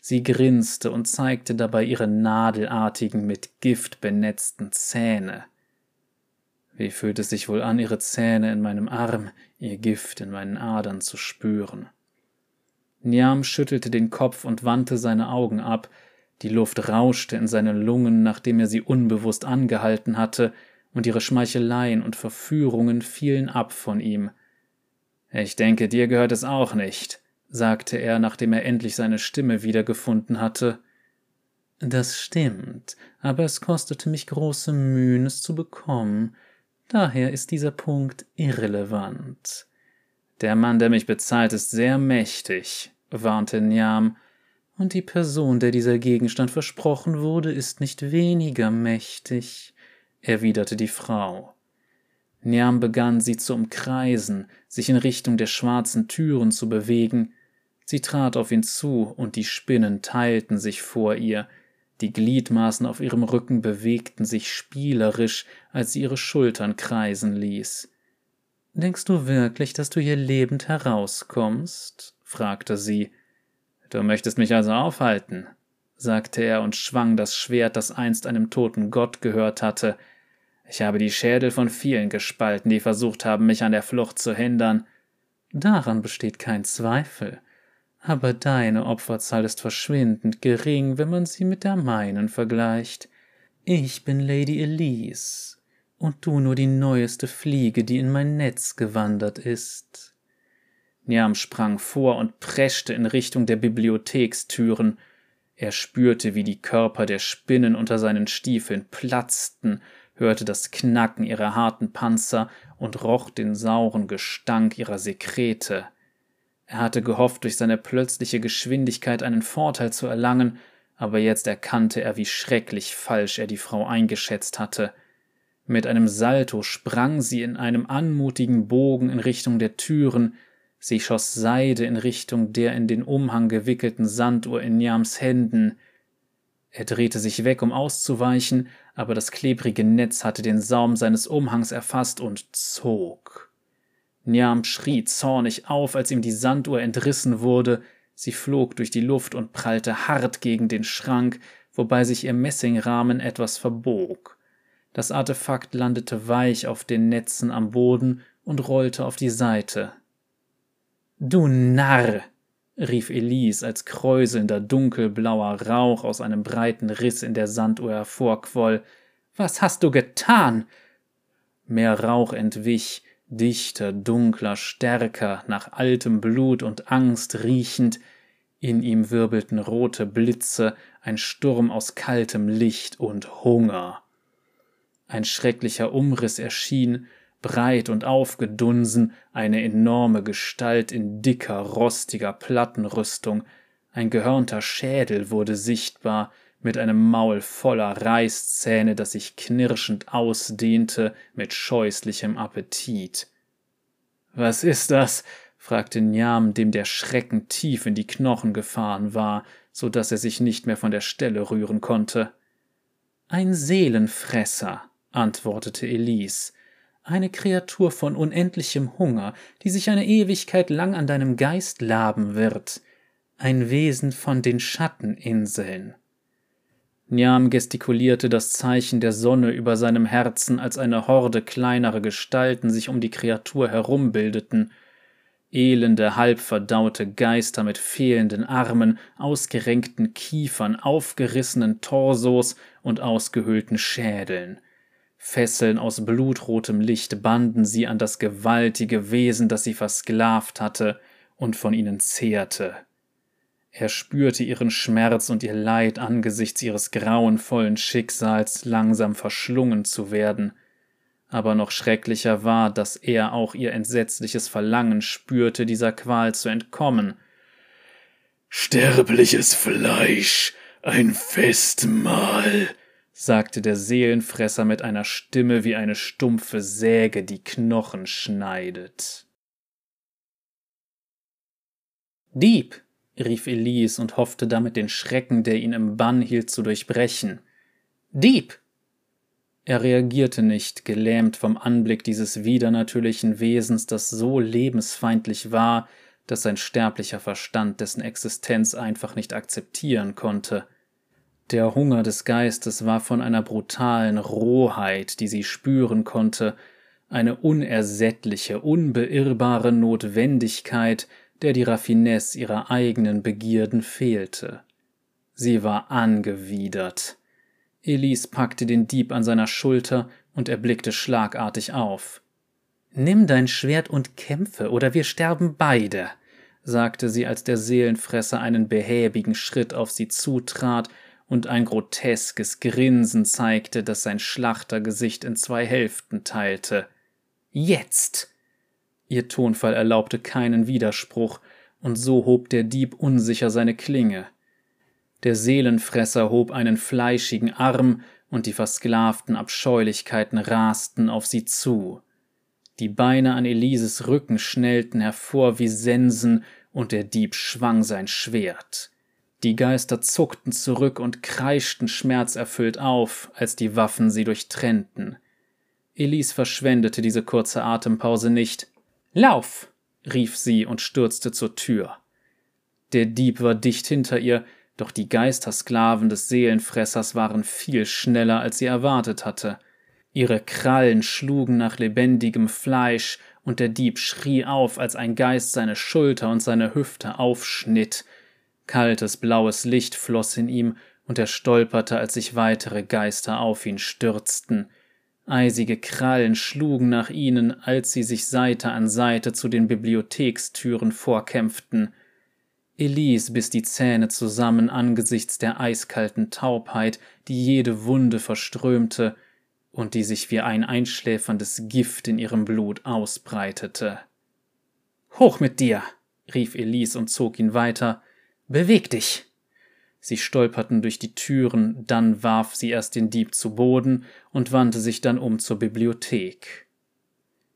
Sie grinste und zeigte dabei ihre nadelartigen, mit Gift benetzten Zähne. Wie fühlt es sich wohl an, ihre Zähne in meinem Arm, ihr Gift in meinen Adern zu spüren? Niam schüttelte den Kopf und wandte seine Augen ab, die Luft rauschte in seine Lungen, nachdem er sie unbewusst angehalten hatte, und ihre Schmeicheleien und Verführungen fielen ab von ihm. Ich denke, dir gehört es auch nicht, sagte er, nachdem er endlich seine Stimme wiedergefunden hatte. Das stimmt, aber es kostete mich große Mühen, es zu bekommen. Daher ist dieser Punkt irrelevant. Der Mann, der mich bezahlt, ist sehr mächtig, warnte Niam, und die Person, der dieser Gegenstand versprochen wurde, ist nicht weniger mächtig, erwiderte die Frau. Niam begann sie zu umkreisen, sich in Richtung der schwarzen Türen zu bewegen, Sie trat auf ihn zu, und die Spinnen teilten sich vor ihr, die Gliedmaßen auf ihrem Rücken bewegten sich spielerisch, als sie ihre Schultern kreisen ließ. Denkst du wirklich, dass du hier lebend herauskommst? fragte sie. Du möchtest mich also aufhalten, sagte er und schwang das Schwert, das einst einem toten Gott gehört hatte. Ich habe die Schädel von vielen gespalten, die versucht haben, mich an der Flucht zu hindern. Daran besteht kein Zweifel aber deine Opferzahl ist verschwindend gering, wenn man sie mit der meinen vergleicht. Ich bin Lady Elise, und du nur die neueste Fliege, die in mein Netz gewandert ist. Niam sprang vor und preschte in Richtung der Bibliothekstüren. Er spürte, wie die Körper der Spinnen unter seinen Stiefeln platzten, hörte das Knacken ihrer harten Panzer und roch den sauren Gestank ihrer Sekrete. Er hatte gehofft, durch seine plötzliche Geschwindigkeit einen Vorteil zu erlangen, aber jetzt erkannte er, wie schrecklich falsch er die Frau eingeschätzt hatte. Mit einem Salto sprang sie in einem anmutigen Bogen in Richtung der Türen, sie schoss Seide in Richtung der in den Umhang gewickelten Sanduhr in Niams Händen. Er drehte sich weg, um auszuweichen, aber das klebrige Netz hatte den Saum seines Umhangs erfasst und zog. Niam schrie zornig auf, als ihm die Sanduhr entrissen wurde. Sie flog durch die Luft und prallte hart gegen den Schrank, wobei sich ihr Messingrahmen etwas verbog. Das Artefakt landete weich auf den Netzen am Boden und rollte auf die Seite. Du Narr! rief Elise, als kräuselnder dunkelblauer Rauch aus einem breiten Riss in der Sanduhr hervorquoll. Was hast du getan? Mehr Rauch entwich, dichter, dunkler, stärker, nach altem Blut und Angst riechend, in ihm wirbelten rote Blitze, ein Sturm aus kaltem Licht und Hunger. Ein schrecklicher Umriss erschien, breit und aufgedunsen, eine enorme Gestalt in dicker, rostiger Plattenrüstung, ein gehörnter Schädel wurde sichtbar, mit einem Maul voller Reißzähne, das sich knirschend ausdehnte mit scheußlichem Appetit. Was ist das? fragte Njam, dem der Schrecken tief in die Knochen gefahren war, so dass er sich nicht mehr von der Stelle rühren konnte. Ein Seelenfresser, antwortete Elise, eine Kreatur von unendlichem Hunger, die sich eine Ewigkeit lang an deinem Geist laben wird, ein Wesen von den Schatteninseln. Niam gestikulierte das Zeichen der Sonne über seinem Herzen, als eine Horde kleinerer Gestalten sich um die Kreatur herumbildeten. Elende, halbverdaute Geister mit fehlenden Armen, ausgerenkten Kiefern, aufgerissenen Torsos und ausgehöhlten Schädeln. Fesseln aus blutrotem Licht banden sie an das gewaltige Wesen, das sie versklavt hatte und von ihnen zehrte. Er spürte ihren Schmerz und ihr Leid angesichts ihres grauenvollen Schicksals langsam verschlungen zu werden, aber noch schrecklicher war, dass er auch ihr entsetzliches Verlangen spürte, dieser Qual zu entkommen. Sterbliches Fleisch, ein Festmahl, sagte der Seelenfresser mit einer Stimme wie eine stumpfe Säge, die Knochen schneidet. Dieb, rief Elise und hoffte damit den Schrecken, der ihn im Bann hielt, zu durchbrechen. Dieb! Er reagierte nicht, gelähmt vom Anblick dieses widernatürlichen Wesens, das so lebensfeindlich war, dass sein sterblicher Verstand dessen Existenz einfach nicht akzeptieren konnte. Der Hunger des Geistes war von einer brutalen Rohheit, die sie spüren konnte, eine unersättliche, unbeirrbare Notwendigkeit, der die Raffinesse ihrer eigenen Begierden fehlte. Sie war angewidert. Elise packte den Dieb an seiner Schulter und er blickte schlagartig auf. Nimm dein Schwert und kämpfe, oder wir sterben beide, sagte sie, als der Seelenfresser einen behäbigen Schritt auf sie zutrat und ein groteskes Grinsen zeigte, das sein Schlachtergesicht in zwei Hälften teilte. Jetzt! Ihr Tonfall erlaubte keinen Widerspruch, und so hob der Dieb unsicher seine Klinge. Der Seelenfresser hob einen fleischigen Arm, und die versklavten Abscheulichkeiten rasten auf sie zu. Die Beine an Elises Rücken schnellten hervor wie Sensen, und der Dieb schwang sein Schwert. Die Geister zuckten zurück und kreischten schmerzerfüllt auf, als die Waffen sie durchtrennten. Elise verschwendete diese kurze Atempause nicht. Lauf! rief sie und stürzte zur Tür. Der Dieb war dicht hinter ihr, doch die Geistersklaven des Seelenfressers waren viel schneller, als sie erwartet hatte. Ihre Krallen schlugen nach lebendigem Fleisch, und der Dieb schrie auf, als ein Geist seine Schulter und seine Hüfte aufschnitt. Kaltes blaues Licht floss in ihm, und er stolperte, als sich weitere Geister auf ihn stürzten. Eisige Krallen schlugen nach ihnen, als sie sich Seite an Seite zu den Bibliothekstüren vorkämpften. Elise biss die Zähne zusammen angesichts der eiskalten Taubheit, die jede Wunde verströmte und die sich wie ein einschläferndes Gift in ihrem Blut ausbreitete. Hoch mit dir! rief Elise und zog ihn weiter. Beweg dich! Sie stolperten durch die Türen, dann warf sie erst den Dieb zu Boden und wandte sich dann um zur Bibliothek.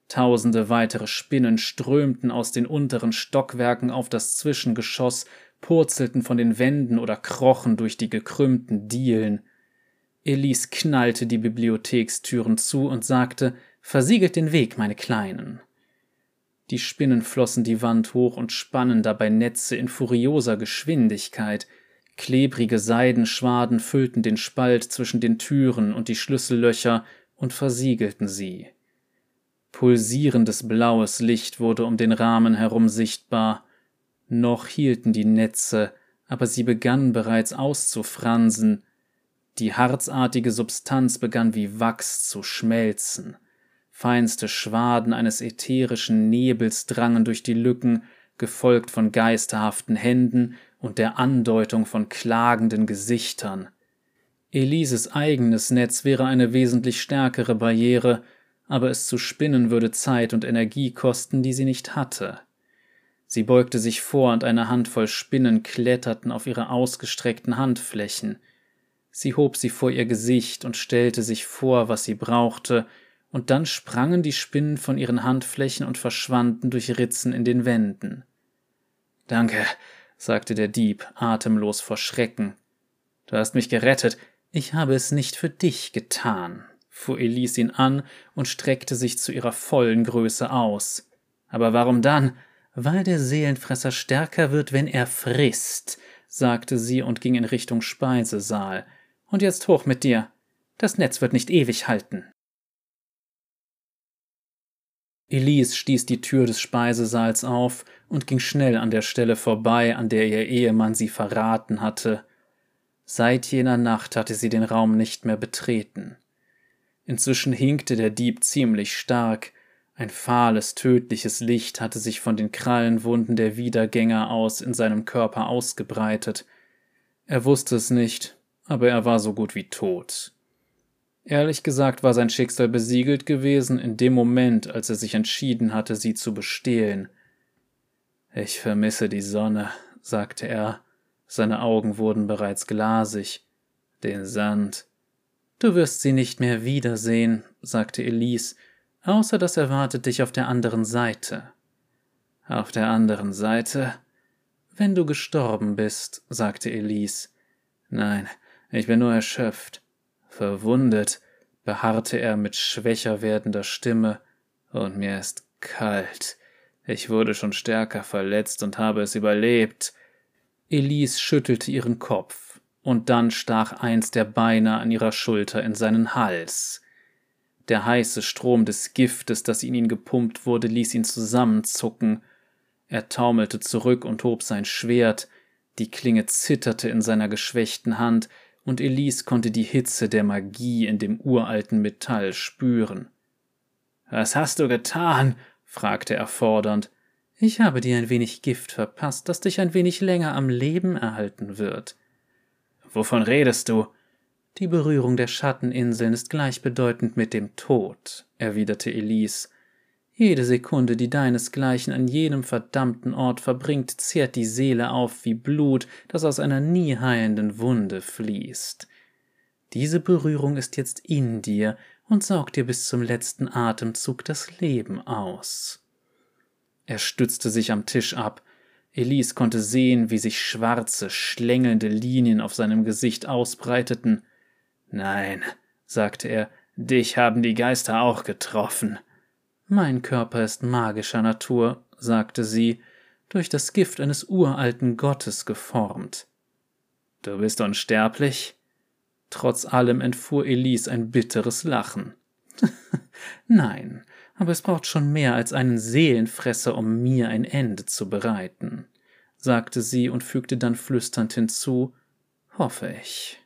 Tausende weitere Spinnen strömten aus den unteren Stockwerken auf das Zwischengeschoss, purzelten von den Wänden oder krochen durch die gekrümmten Dielen. Elise knallte die Bibliothekstüren zu und sagte, Versiegelt den Weg, meine Kleinen. Die Spinnen flossen die Wand hoch und spannen dabei Netze in furioser Geschwindigkeit, Klebrige Seidenschwaden füllten den Spalt zwischen den Türen und die Schlüssellöcher, und versiegelten sie. Pulsierendes blaues Licht wurde um den Rahmen herum sichtbar. Noch hielten die Netze, aber sie begannen bereits auszufransen. Die harzartige Substanz begann wie Wachs zu schmelzen. Feinste Schwaden eines ätherischen Nebels drangen durch die Lücken, gefolgt von geisterhaften Händen und der Andeutung von klagenden Gesichtern. Elises eigenes Netz wäre eine wesentlich stärkere Barriere, aber es zu spinnen würde Zeit und Energie kosten, die sie nicht hatte. Sie beugte sich vor und eine Handvoll Spinnen kletterten auf ihre ausgestreckten Handflächen. Sie hob sie vor ihr Gesicht und stellte sich vor, was sie brauchte, und dann sprangen die Spinnen von ihren Handflächen und verschwanden durch Ritzen in den Wänden. Danke, sagte der Dieb, atemlos vor Schrecken. Du hast mich gerettet, ich habe es nicht für dich getan, fuhr Elise ihn an und streckte sich zu ihrer vollen Größe aus. Aber warum dann? Weil der Seelenfresser stärker wird, wenn er frisst, sagte sie und ging in Richtung Speisesaal. Und jetzt hoch mit dir. Das Netz wird nicht ewig halten. Elise stieß die Tür des Speisesaals auf und ging schnell an der Stelle vorbei, an der ihr Ehemann sie verraten hatte. Seit jener Nacht hatte sie den Raum nicht mehr betreten. Inzwischen hinkte der Dieb ziemlich stark, ein fahles, tödliches Licht hatte sich von den Krallenwunden der Wiedergänger aus in seinem Körper ausgebreitet. Er wusste es nicht, aber er war so gut wie tot. Ehrlich gesagt war sein Schicksal besiegelt gewesen in dem Moment, als er sich entschieden hatte, sie zu bestehlen. Ich vermisse die Sonne, sagte er, seine Augen wurden bereits glasig. Den Sand. Du wirst sie nicht mehr wiedersehen, sagte Elise, außer das erwartet dich auf der anderen Seite. Auf der anderen Seite? Wenn du gestorben bist, sagte Elise. Nein, ich bin nur erschöpft. Verwundet, beharrte er mit schwächer werdender Stimme, und mir ist kalt. Ich wurde schon stärker verletzt und habe es überlebt. Elise schüttelte ihren Kopf, und dann stach eins der Beine an ihrer Schulter in seinen Hals. Der heiße Strom des Giftes, das in ihn gepumpt wurde, ließ ihn zusammenzucken. Er taumelte zurück und hob sein Schwert, die Klinge zitterte in seiner geschwächten Hand, und Elise konnte die Hitze der Magie in dem uralten Metall spüren. Was hast du getan? fragte er fordernd. Ich habe dir ein wenig Gift verpasst, das dich ein wenig länger am Leben erhalten wird. Wovon redest du? Die Berührung der Schatteninseln ist gleichbedeutend mit dem Tod, erwiderte Elise. Jede Sekunde, die deinesgleichen an jenem verdammten Ort verbringt, zehrt die Seele auf wie Blut, das aus einer nie heilenden Wunde fließt. Diese Berührung ist jetzt in dir und saugt dir bis zum letzten Atemzug das Leben aus. Er stützte sich am Tisch ab. Elise konnte sehen, wie sich schwarze, schlängelnde Linien auf seinem Gesicht ausbreiteten. Nein, sagte er, dich haben die Geister auch getroffen. Mein Körper ist magischer Natur, sagte sie, durch das Gift eines uralten Gottes geformt. Du bist unsterblich? Trotz allem entfuhr Elise ein bitteres Lachen. *laughs* Nein, aber es braucht schon mehr als einen Seelenfresser, um mir ein Ende zu bereiten, sagte sie und fügte dann flüsternd hinzu, hoffe ich.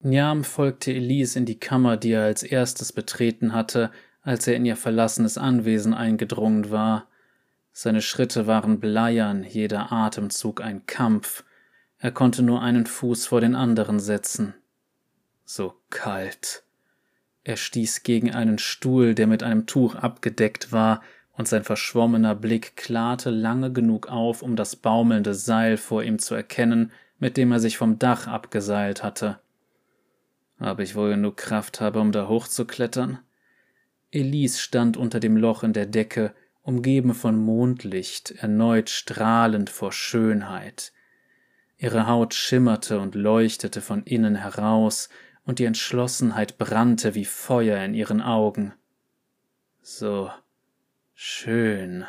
Njam folgte Elise in die Kammer, die er als erstes betreten hatte, als er in ihr verlassenes Anwesen eingedrungen war. Seine Schritte waren bleiern, jeder Atemzug ein Kampf. Er konnte nur einen Fuß vor den anderen setzen. So kalt. Er stieß gegen einen Stuhl, der mit einem Tuch abgedeckt war, und sein verschwommener Blick klarte lange genug auf, um das baumelnde Seil vor ihm zu erkennen, mit dem er sich vom Dach abgeseilt hatte. Ob ich wohl genug Kraft habe, um da hochzuklettern? Elise stand unter dem Loch in der Decke, umgeben von Mondlicht, erneut strahlend vor Schönheit. Ihre Haut schimmerte und leuchtete von innen heraus, und die Entschlossenheit brannte wie Feuer in ihren Augen. So schön,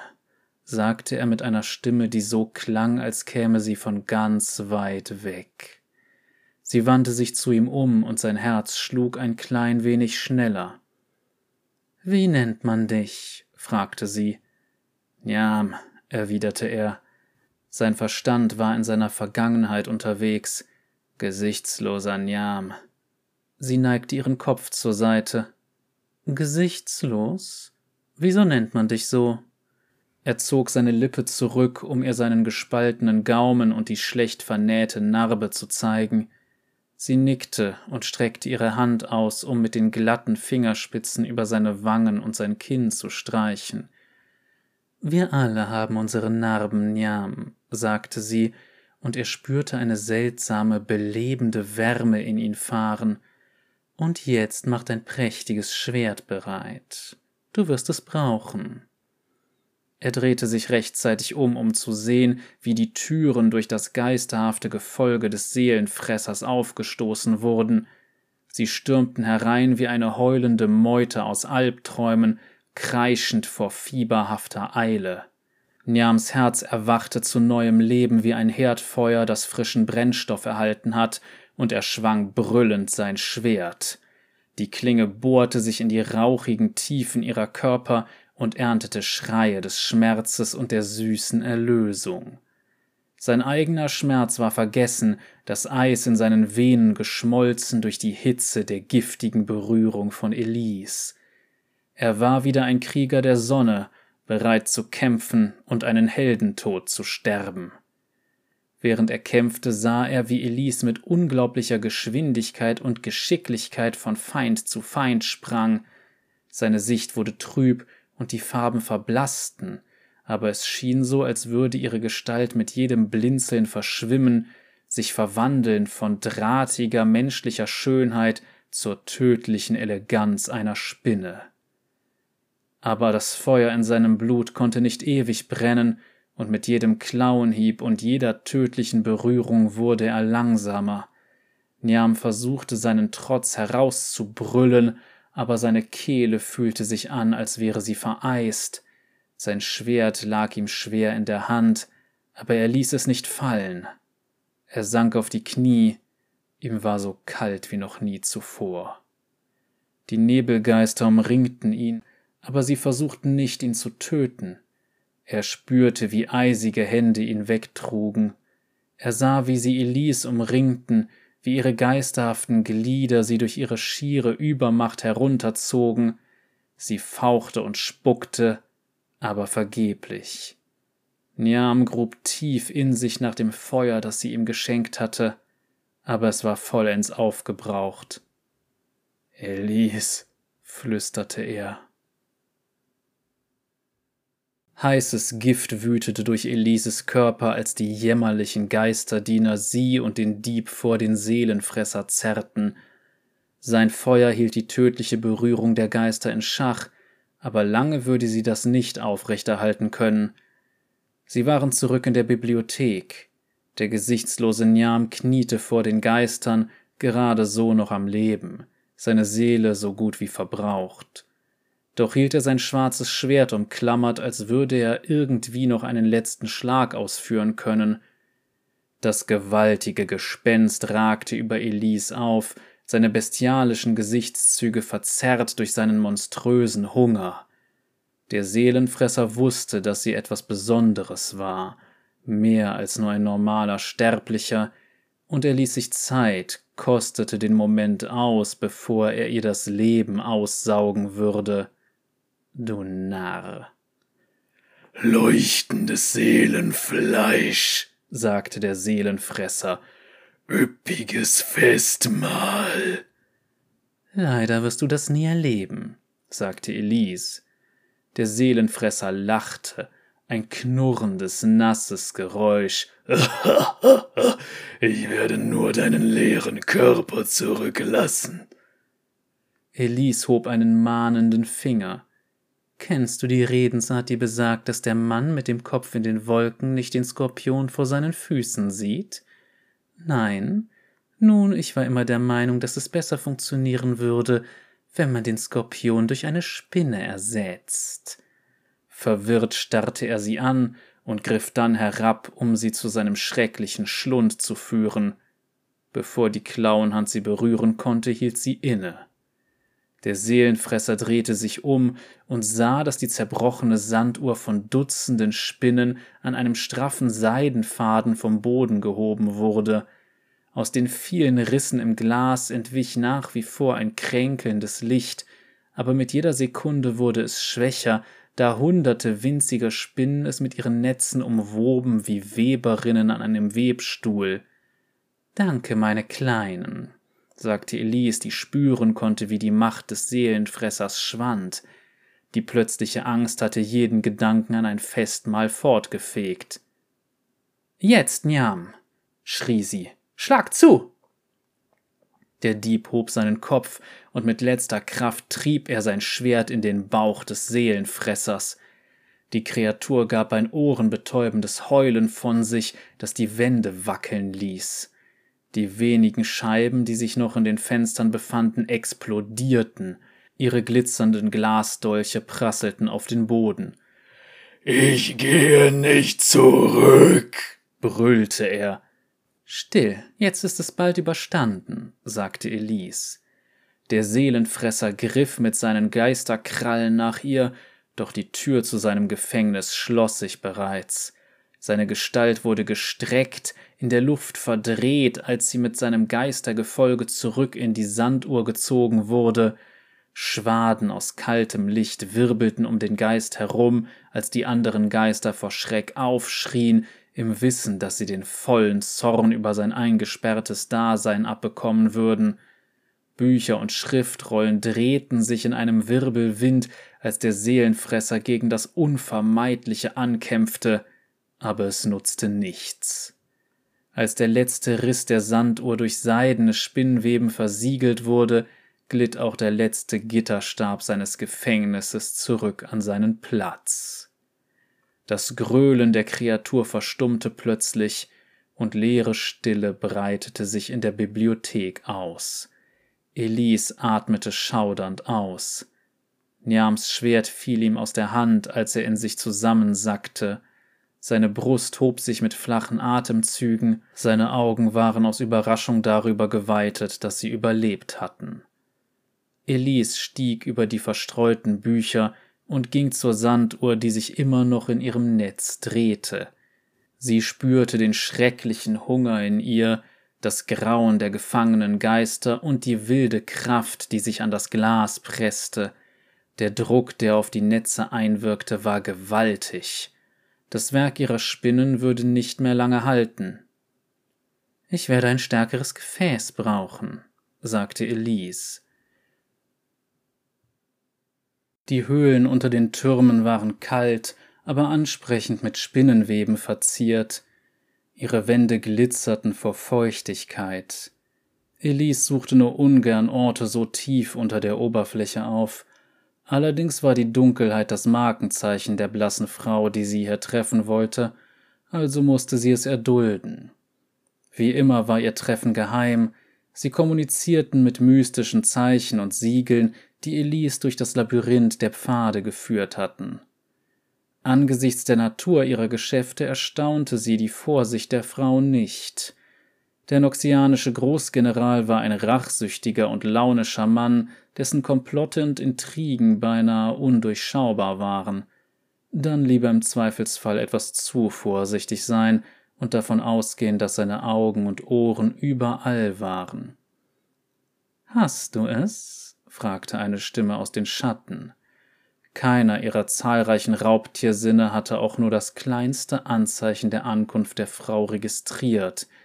sagte er mit einer Stimme, die so klang, als käme sie von ganz weit weg. Sie wandte sich zu ihm um und sein Herz schlug ein klein wenig schneller. Wie nennt man dich? fragte sie. Njam, erwiderte er. Sein Verstand war in seiner Vergangenheit unterwegs. Gesichtsloser Njam. Sie neigte ihren Kopf zur Seite. Gesichtslos? Wieso nennt man dich so? Er zog seine Lippe zurück, um ihr seinen gespaltenen Gaumen und die schlecht vernähte Narbe zu zeigen. Sie nickte und streckte ihre Hand aus, um mit den glatten Fingerspitzen über seine Wangen und sein Kinn zu streichen. Wir alle haben unsere Narben, Njam, sagte sie, und er spürte eine seltsame, belebende Wärme in ihn fahren. Und jetzt macht ein prächtiges Schwert bereit. Du wirst es brauchen. Er drehte sich rechtzeitig um, um zu sehen, wie die Türen durch das geisterhafte Gefolge des Seelenfressers aufgestoßen wurden. Sie stürmten herein wie eine heulende Meute aus Albträumen, kreischend vor fieberhafter Eile. Niams Herz erwachte zu neuem Leben wie ein Herdfeuer, das frischen Brennstoff erhalten hat, und er schwang brüllend sein Schwert. Die Klinge bohrte sich in die rauchigen Tiefen ihrer Körper und erntete Schreie des Schmerzes und der süßen Erlösung. Sein eigener Schmerz war vergessen, das Eis in seinen Venen geschmolzen durch die Hitze der giftigen Berührung von Elise. Er war wieder ein Krieger der Sonne, bereit zu kämpfen und einen Heldentod zu sterben. Während er kämpfte, sah er, wie Elise mit unglaublicher Geschwindigkeit und Geschicklichkeit von Feind zu Feind sprang. Seine Sicht wurde trüb und die Farben verblassten, aber es schien so, als würde ihre Gestalt mit jedem Blinzeln verschwimmen, sich verwandeln von drahtiger menschlicher Schönheit zur tödlichen Eleganz einer Spinne. Aber das Feuer in seinem Blut konnte nicht ewig brennen, und mit jedem Klauenhieb und jeder tödlichen Berührung wurde er langsamer. Niam versuchte seinen Trotz herauszubrüllen, aber seine Kehle fühlte sich an, als wäre sie vereist. Sein Schwert lag ihm schwer in der Hand, aber er ließ es nicht fallen. Er sank auf die Knie, ihm war so kalt wie noch nie zuvor. Die Nebelgeister umringten ihn, aber sie versuchten nicht, ihn zu töten. Er spürte, wie eisige Hände ihn wegtrugen. Er sah, wie sie Elise umringten, wie ihre geisterhaften Glieder sie durch ihre schiere Übermacht herunterzogen, sie fauchte und spuckte, aber vergeblich. Niam grub tief in sich nach dem Feuer, das sie ihm geschenkt hatte, aber es war vollends aufgebraucht. Elise, flüsterte er. Heißes Gift wütete durch Elises Körper, als die jämmerlichen Geisterdiener sie und den Dieb vor den Seelenfresser zerrten. Sein Feuer hielt die tödliche Berührung der Geister in Schach, aber lange würde sie das nicht aufrechterhalten können. Sie waren zurück in der Bibliothek. Der gesichtslose Njam kniete vor den Geistern, gerade so noch am Leben, seine Seele so gut wie verbraucht doch hielt er sein schwarzes Schwert umklammert, als würde er irgendwie noch einen letzten Schlag ausführen können. Das gewaltige Gespenst ragte über Elise auf, seine bestialischen Gesichtszüge verzerrt durch seinen monströsen Hunger. Der Seelenfresser wusste, dass sie etwas Besonderes war, mehr als nur ein normaler Sterblicher, und er ließ sich Zeit, kostete den Moment aus, bevor er ihr das Leben aussaugen würde du Narr. Leuchtendes Seelenfleisch, sagte der Seelenfresser, üppiges Festmahl. Leider wirst du das nie erleben, sagte Elise. Der Seelenfresser lachte, ein knurrendes, nasses Geräusch. ich werde nur deinen leeren Körper zurücklassen. Elise hob einen mahnenden Finger. Kennst du die Redensart, die besagt, dass der Mann mit dem Kopf in den Wolken nicht den Skorpion vor seinen Füßen sieht? Nein? Nun, ich war immer der Meinung, dass es besser funktionieren würde, wenn man den Skorpion durch eine Spinne ersetzt. Verwirrt starrte er sie an und griff dann herab, um sie zu seinem schrecklichen Schlund zu führen. Bevor die Klauenhand sie berühren konnte, hielt sie inne. Der Seelenfresser drehte sich um und sah, dass die zerbrochene Sanduhr von Dutzenden Spinnen an einem straffen Seidenfaden vom Boden gehoben wurde. Aus den vielen Rissen im Glas entwich nach wie vor ein kränkelndes Licht, aber mit jeder Sekunde wurde es schwächer, da hunderte winziger Spinnen es mit ihren Netzen umwoben wie Weberinnen an einem Webstuhl. Danke, meine Kleinen, sagte Elise, die spüren konnte, wie die Macht des Seelenfressers schwand. Die plötzliche Angst hatte jeden Gedanken an ein Festmahl fortgefegt. Jetzt, Njam, schrie sie, schlag zu! Der Dieb hob seinen Kopf, und mit letzter Kraft trieb er sein Schwert in den Bauch des Seelenfressers. Die Kreatur gab ein ohrenbetäubendes Heulen von sich, das die Wände wackeln ließ. Die wenigen Scheiben, die sich noch in den Fenstern befanden, explodierten. Ihre glitzernden Glasdolche prasselten auf den Boden. Ich gehe nicht zurück, brüllte er. Still, jetzt ist es bald überstanden, sagte Elise. Der Seelenfresser griff mit seinen Geisterkrallen nach ihr, doch die Tür zu seinem Gefängnis schloss sich bereits. Seine Gestalt wurde gestreckt, in der Luft verdreht, als sie mit seinem Geistergefolge zurück in die Sanduhr gezogen wurde. Schwaden aus kaltem Licht wirbelten um den Geist herum, als die anderen Geister vor Schreck aufschrien, im Wissen, dass sie den vollen Zorn über sein eingesperrtes Dasein abbekommen würden. Bücher und Schriftrollen drehten sich in einem Wirbelwind, als der Seelenfresser gegen das Unvermeidliche ankämpfte, aber es nutzte nichts. Als der letzte Riss der Sanduhr durch seidene Spinnweben versiegelt wurde, glitt auch der letzte Gitterstab seines Gefängnisses zurück an seinen Platz. Das Gröhlen der Kreatur verstummte plötzlich, und leere Stille breitete sich in der Bibliothek aus. Elise atmete schaudernd aus. Niams Schwert fiel ihm aus der Hand, als er in sich zusammensackte, seine Brust hob sich mit flachen Atemzügen, seine Augen waren aus Überraschung darüber geweitet, dass sie überlebt hatten. Elise stieg über die verstreuten Bücher und ging zur Sanduhr, die sich immer noch in ihrem Netz drehte. Sie spürte den schrecklichen Hunger in ihr, das Grauen der gefangenen Geister und die wilde Kraft, die sich an das Glas presste. Der Druck, der auf die Netze einwirkte, war gewaltig. Das Werk ihrer Spinnen würde nicht mehr lange halten. Ich werde ein stärkeres Gefäß brauchen, sagte Elise. Die Höhlen unter den Türmen waren kalt, aber ansprechend mit Spinnenweben verziert. Ihre Wände glitzerten vor Feuchtigkeit. Elise suchte nur ungern Orte so tief unter der Oberfläche auf, Allerdings war die Dunkelheit das Markenzeichen der blassen Frau, die sie hier treffen wollte, also musste sie es erdulden. Wie immer war ihr Treffen geheim, sie kommunizierten mit mystischen Zeichen und Siegeln, die Elise durch das Labyrinth der Pfade geführt hatten. Angesichts der Natur ihrer Geschäfte erstaunte sie die Vorsicht der Frau nicht. Der noxianische Großgeneral war ein rachsüchtiger und launischer Mann, dessen Komplotte und Intrigen beinahe undurchschaubar waren. Dann lieber im Zweifelsfall etwas zu vorsichtig sein und davon ausgehen, dass seine Augen und Ohren überall waren. Hast du es? fragte eine Stimme aus den Schatten. Keiner ihrer zahlreichen Raubtiersinne hatte auch nur das kleinste Anzeichen der Ankunft der Frau registriert –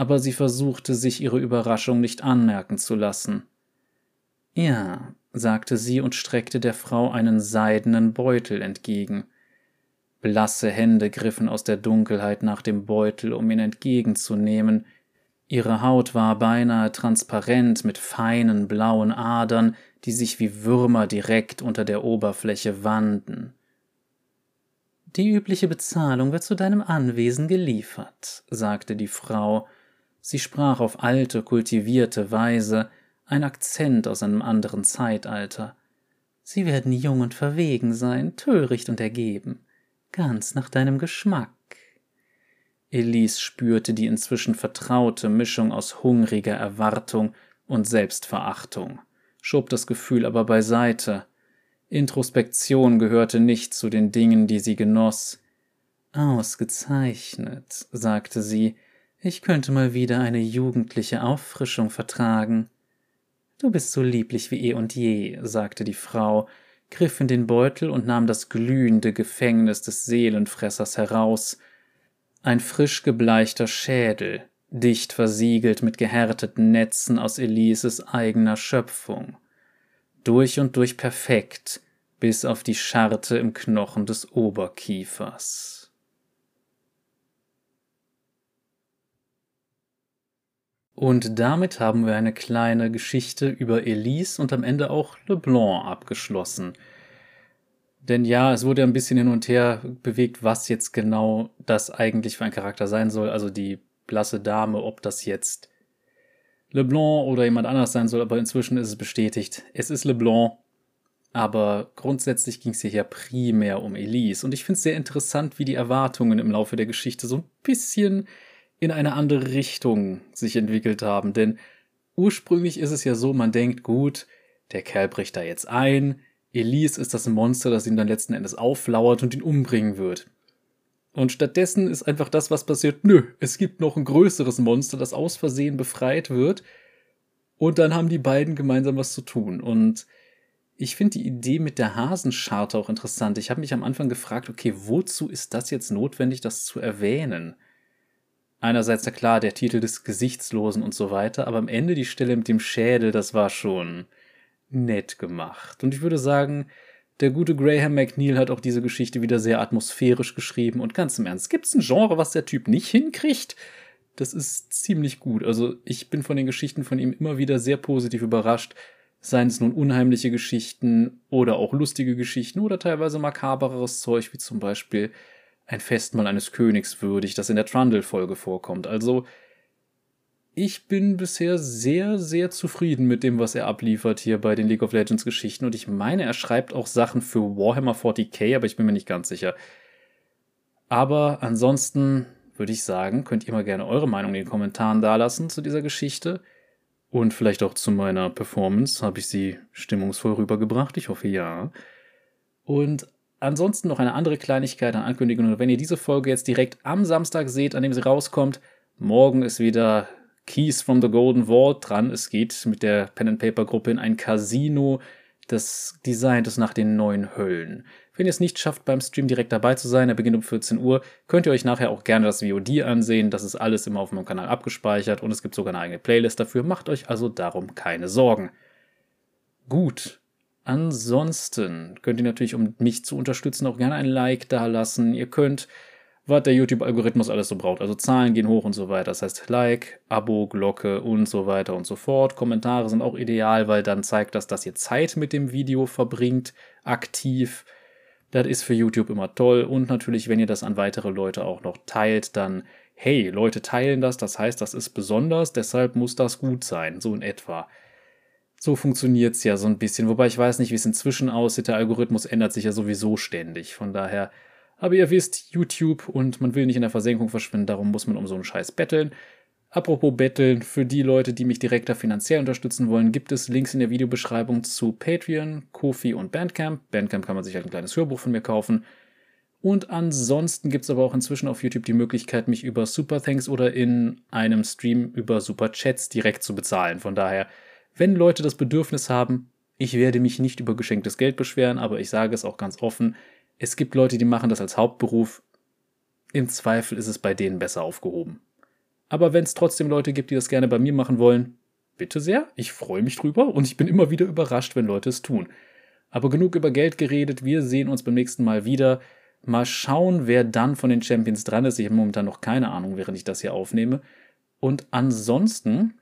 aber sie versuchte sich ihre Überraschung nicht anmerken zu lassen. Ja, sagte sie und streckte der Frau einen seidenen Beutel entgegen. Blasse Hände griffen aus der Dunkelheit nach dem Beutel, um ihn entgegenzunehmen. Ihre Haut war beinahe transparent mit feinen blauen Adern, die sich wie Würmer direkt unter der Oberfläche wanden. Die übliche Bezahlung wird zu deinem Anwesen geliefert, sagte die Frau Sie sprach auf alte, kultivierte Weise, ein Akzent aus einem anderen Zeitalter. Sie werden jung und verwegen sein, töricht und ergeben, ganz nach deinem Geschmack. Elise spürte die inzwischen vertraute Mischung aus hungriger Erwartung und Selbstverachtung, schob das Gefühl aber beiseite. Introspektion gehörte nicht zu den Dingen, die sie genoss. Ausgezeichnet, sagte sie, ich könnte mal wieder eine jugendliche Auffrischung vertragen. Du bist so lieblich wie eh und je, sagte die Frau, griff in den Beutel und nahm das glühende Gefängnis des Seelenfressers heraus. Ein frisch gebleichter Schädel, dicht versiegelt mit gehärteten Netzen aus Elises eigener Schöpfung. Durch und durch perfekt, bis auf die Scharte im Knochen des Oberkiefers. Und damit haben wir eine kleine Geschichte über Elise und am Ende auch Leblanc abgeschlossen. Denn ja, es wurde ein bisschen hin und her bewegt, was jetzt genau das eigentlich für ein Charakter sein soll. Also die blasse Dame, ob das jetzt Leblanc oder jemand anders sein soll, aber inzwischen ist es bestätigt. Es ist Leblanc, aber grundsätzlich ging es hier ja primär um Elise. Und ich finde es sehr interessant, wie die Erwartungen im Laufe der Geschichte so ein bisschen in eine andere Richtung sich entwickelt haben. Denn ursprünglich ist es ja so, man denkt, gut, der Kerl bricht da jetzt ein, Elise ist das Monster, das ihm dann letzten Endes auflauert und ihn umbringen wird. Und stattdessen ist einfach das, was passiert, nö, es gibt noch ein größeres Monster, das aus Versehen befreit wird. Und dann haben die beiden gemeinsam was zu tun. Und ich finde die Idee mit der Hasenscharte auch interessant. Ich habe mich am Anfang gefragt, okay, wozu ist das jetzt notwendig, das zu erwähnen? Einerseits, ja klar, der Titel des Gesichtslosen und so weiter, aber am Ende die Stelle mit dem Schädel, das war schon nett gemacht. Und ich würde sagen, der gute Graham McNeil hat auch diese Geschichte wieder sehr atmosphärisch geschrieben und ganz im Ernst, gibt's ein Genre, was der Typ nicht hinkriegt? Das ist ziemlich gut. Also ich bin von den Geschichten von ihm immer wieder sehr positiv überrascht. Seien es nun unheimliche Geschichten oder auch lustige Geschichten oder teilweise makabereres Zeug, wie zum Beispiel ein Festmahl eines Königs würdig, das in der Trundle-Folge vorkommt. Also, ich bin bisher sehr, sehr zufrieden mit dem, was er abliefert hier bei den League of Legends Geschichten. Und ich meine, er schreibt auch Sachen für Warhammer 40k, aber ich bin mir nicht ganz sicher. Aber ansonsten würde ich sagen, könnt ihr mal gerne eure Meinung in den Kommentaren dalassen zu dieser Geschichte. Und vielleicht auch zu meiner Performance. Habe ich sie stimmungsvoll rübergebracht? Ich hoffe ja. Und Ansonsten noch eine andere Kleinigkeit an Ankündigungen. Wenn ihr diese Folge jetzt direkt am Samstag seht, an dem sie rauskommt, morgen ist wieder Keys from the Golden Vault dran. Es geht mit der Pen and Paper Gruppe in ein Casino. Das Design ist nach den neuen Höllen. Wenn ihr es nicht schafft, beim Stream direkt dabei zu sein, er beginnt um 14 Uhr, könnt ihr euch nachher auch gerne das VOD ansehen. Das ist alles immer auf meinem Kanal abgespeichert und es gibt sogar eine eigene Playlist dafür. Macht euch also darum keine Sorgen. Gut, Ansonsten könnt ihr natürlich, um mich zu unterstützen, auch gerne ein Like da lassen. Ihr könnt, was der YouTube-Algorithmus alles so braucht. Also Zahlen gehen hoch und so weiter. Das heißt Like, Abo, Glocke und so weiter und so fort. Kommentare sind auch ideal, weil dann zeigt das, dass ihr Zeit mit dem Video verbringt, aktiv. Das ist für YouTube immer toll. Und natürlich, wenn ihr das an weitere Leute auch noch teilt, dann, hey, Leute teilen das, das heißt, das ist besonders, deshalb muss das gut sein, so in etwa. So funktioniert es ja so ein bisschen. Wobei ich weiß nicht, wie es inzwischen aussieht. Der Algorithmus ändert sich ja sowieso ständig. Von daher, aber ihr wisst, YouTube und man will nicht in der Versenkung verschwinden, darum muss man um so einen Scheiß betteln. Apropos betteln, für die Leute, die mich direkter finanziell unterstützen wollen, gibt es Links in der Videobeschreibung zu Patreon, Kofi und Bandcamp. Bandcamp kann man sich halt ein kleines Hörbuch von mir kaufen. Und ansonsten gibt es aber auch inzwischen auf YouTube die Möglichkeit, mich über Super Thanks oder in einem Stream über Super Chats direkt zu bezahlen. Von daher, wenn Leute das Bedürfnis haben, ich werde mich nicht über geschenktes Geld beschweren, aber ich sage es auch ganz offen, es gibt Leute, die machen das als Hauptberuf. Im Zweifel ist es bei denen besser aufgehoben. Aber wenn es trotzdem Leute gibt, die das gerne bei mir machen wollen, bitte sehr, ich freue mich drüber und ich bin immer wieder überrascht, wenn Leute es tun. Aber genug über Geld geredet, wir sehen uns beim nächsten Mal wieder. Mal schauen, wer dann von den Champions dran ist. Ich habe momentan noch keine Ahnung, während ich das hier aufnehme. Und ansonsten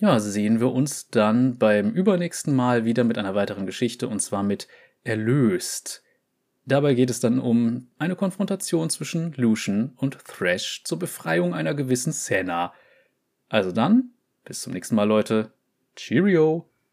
ja, sehen wir uns dann beim übernächsten Mal wieder mit einer weiteren Geschichte und zwar mit Erlöst. Dabei geht es dann um eine Konfrontation zwischen Lucian und Thresh zur Befreiung einer gewissen Senna. Also dann, bis zum nächsten Mal, Leute. Cheerio!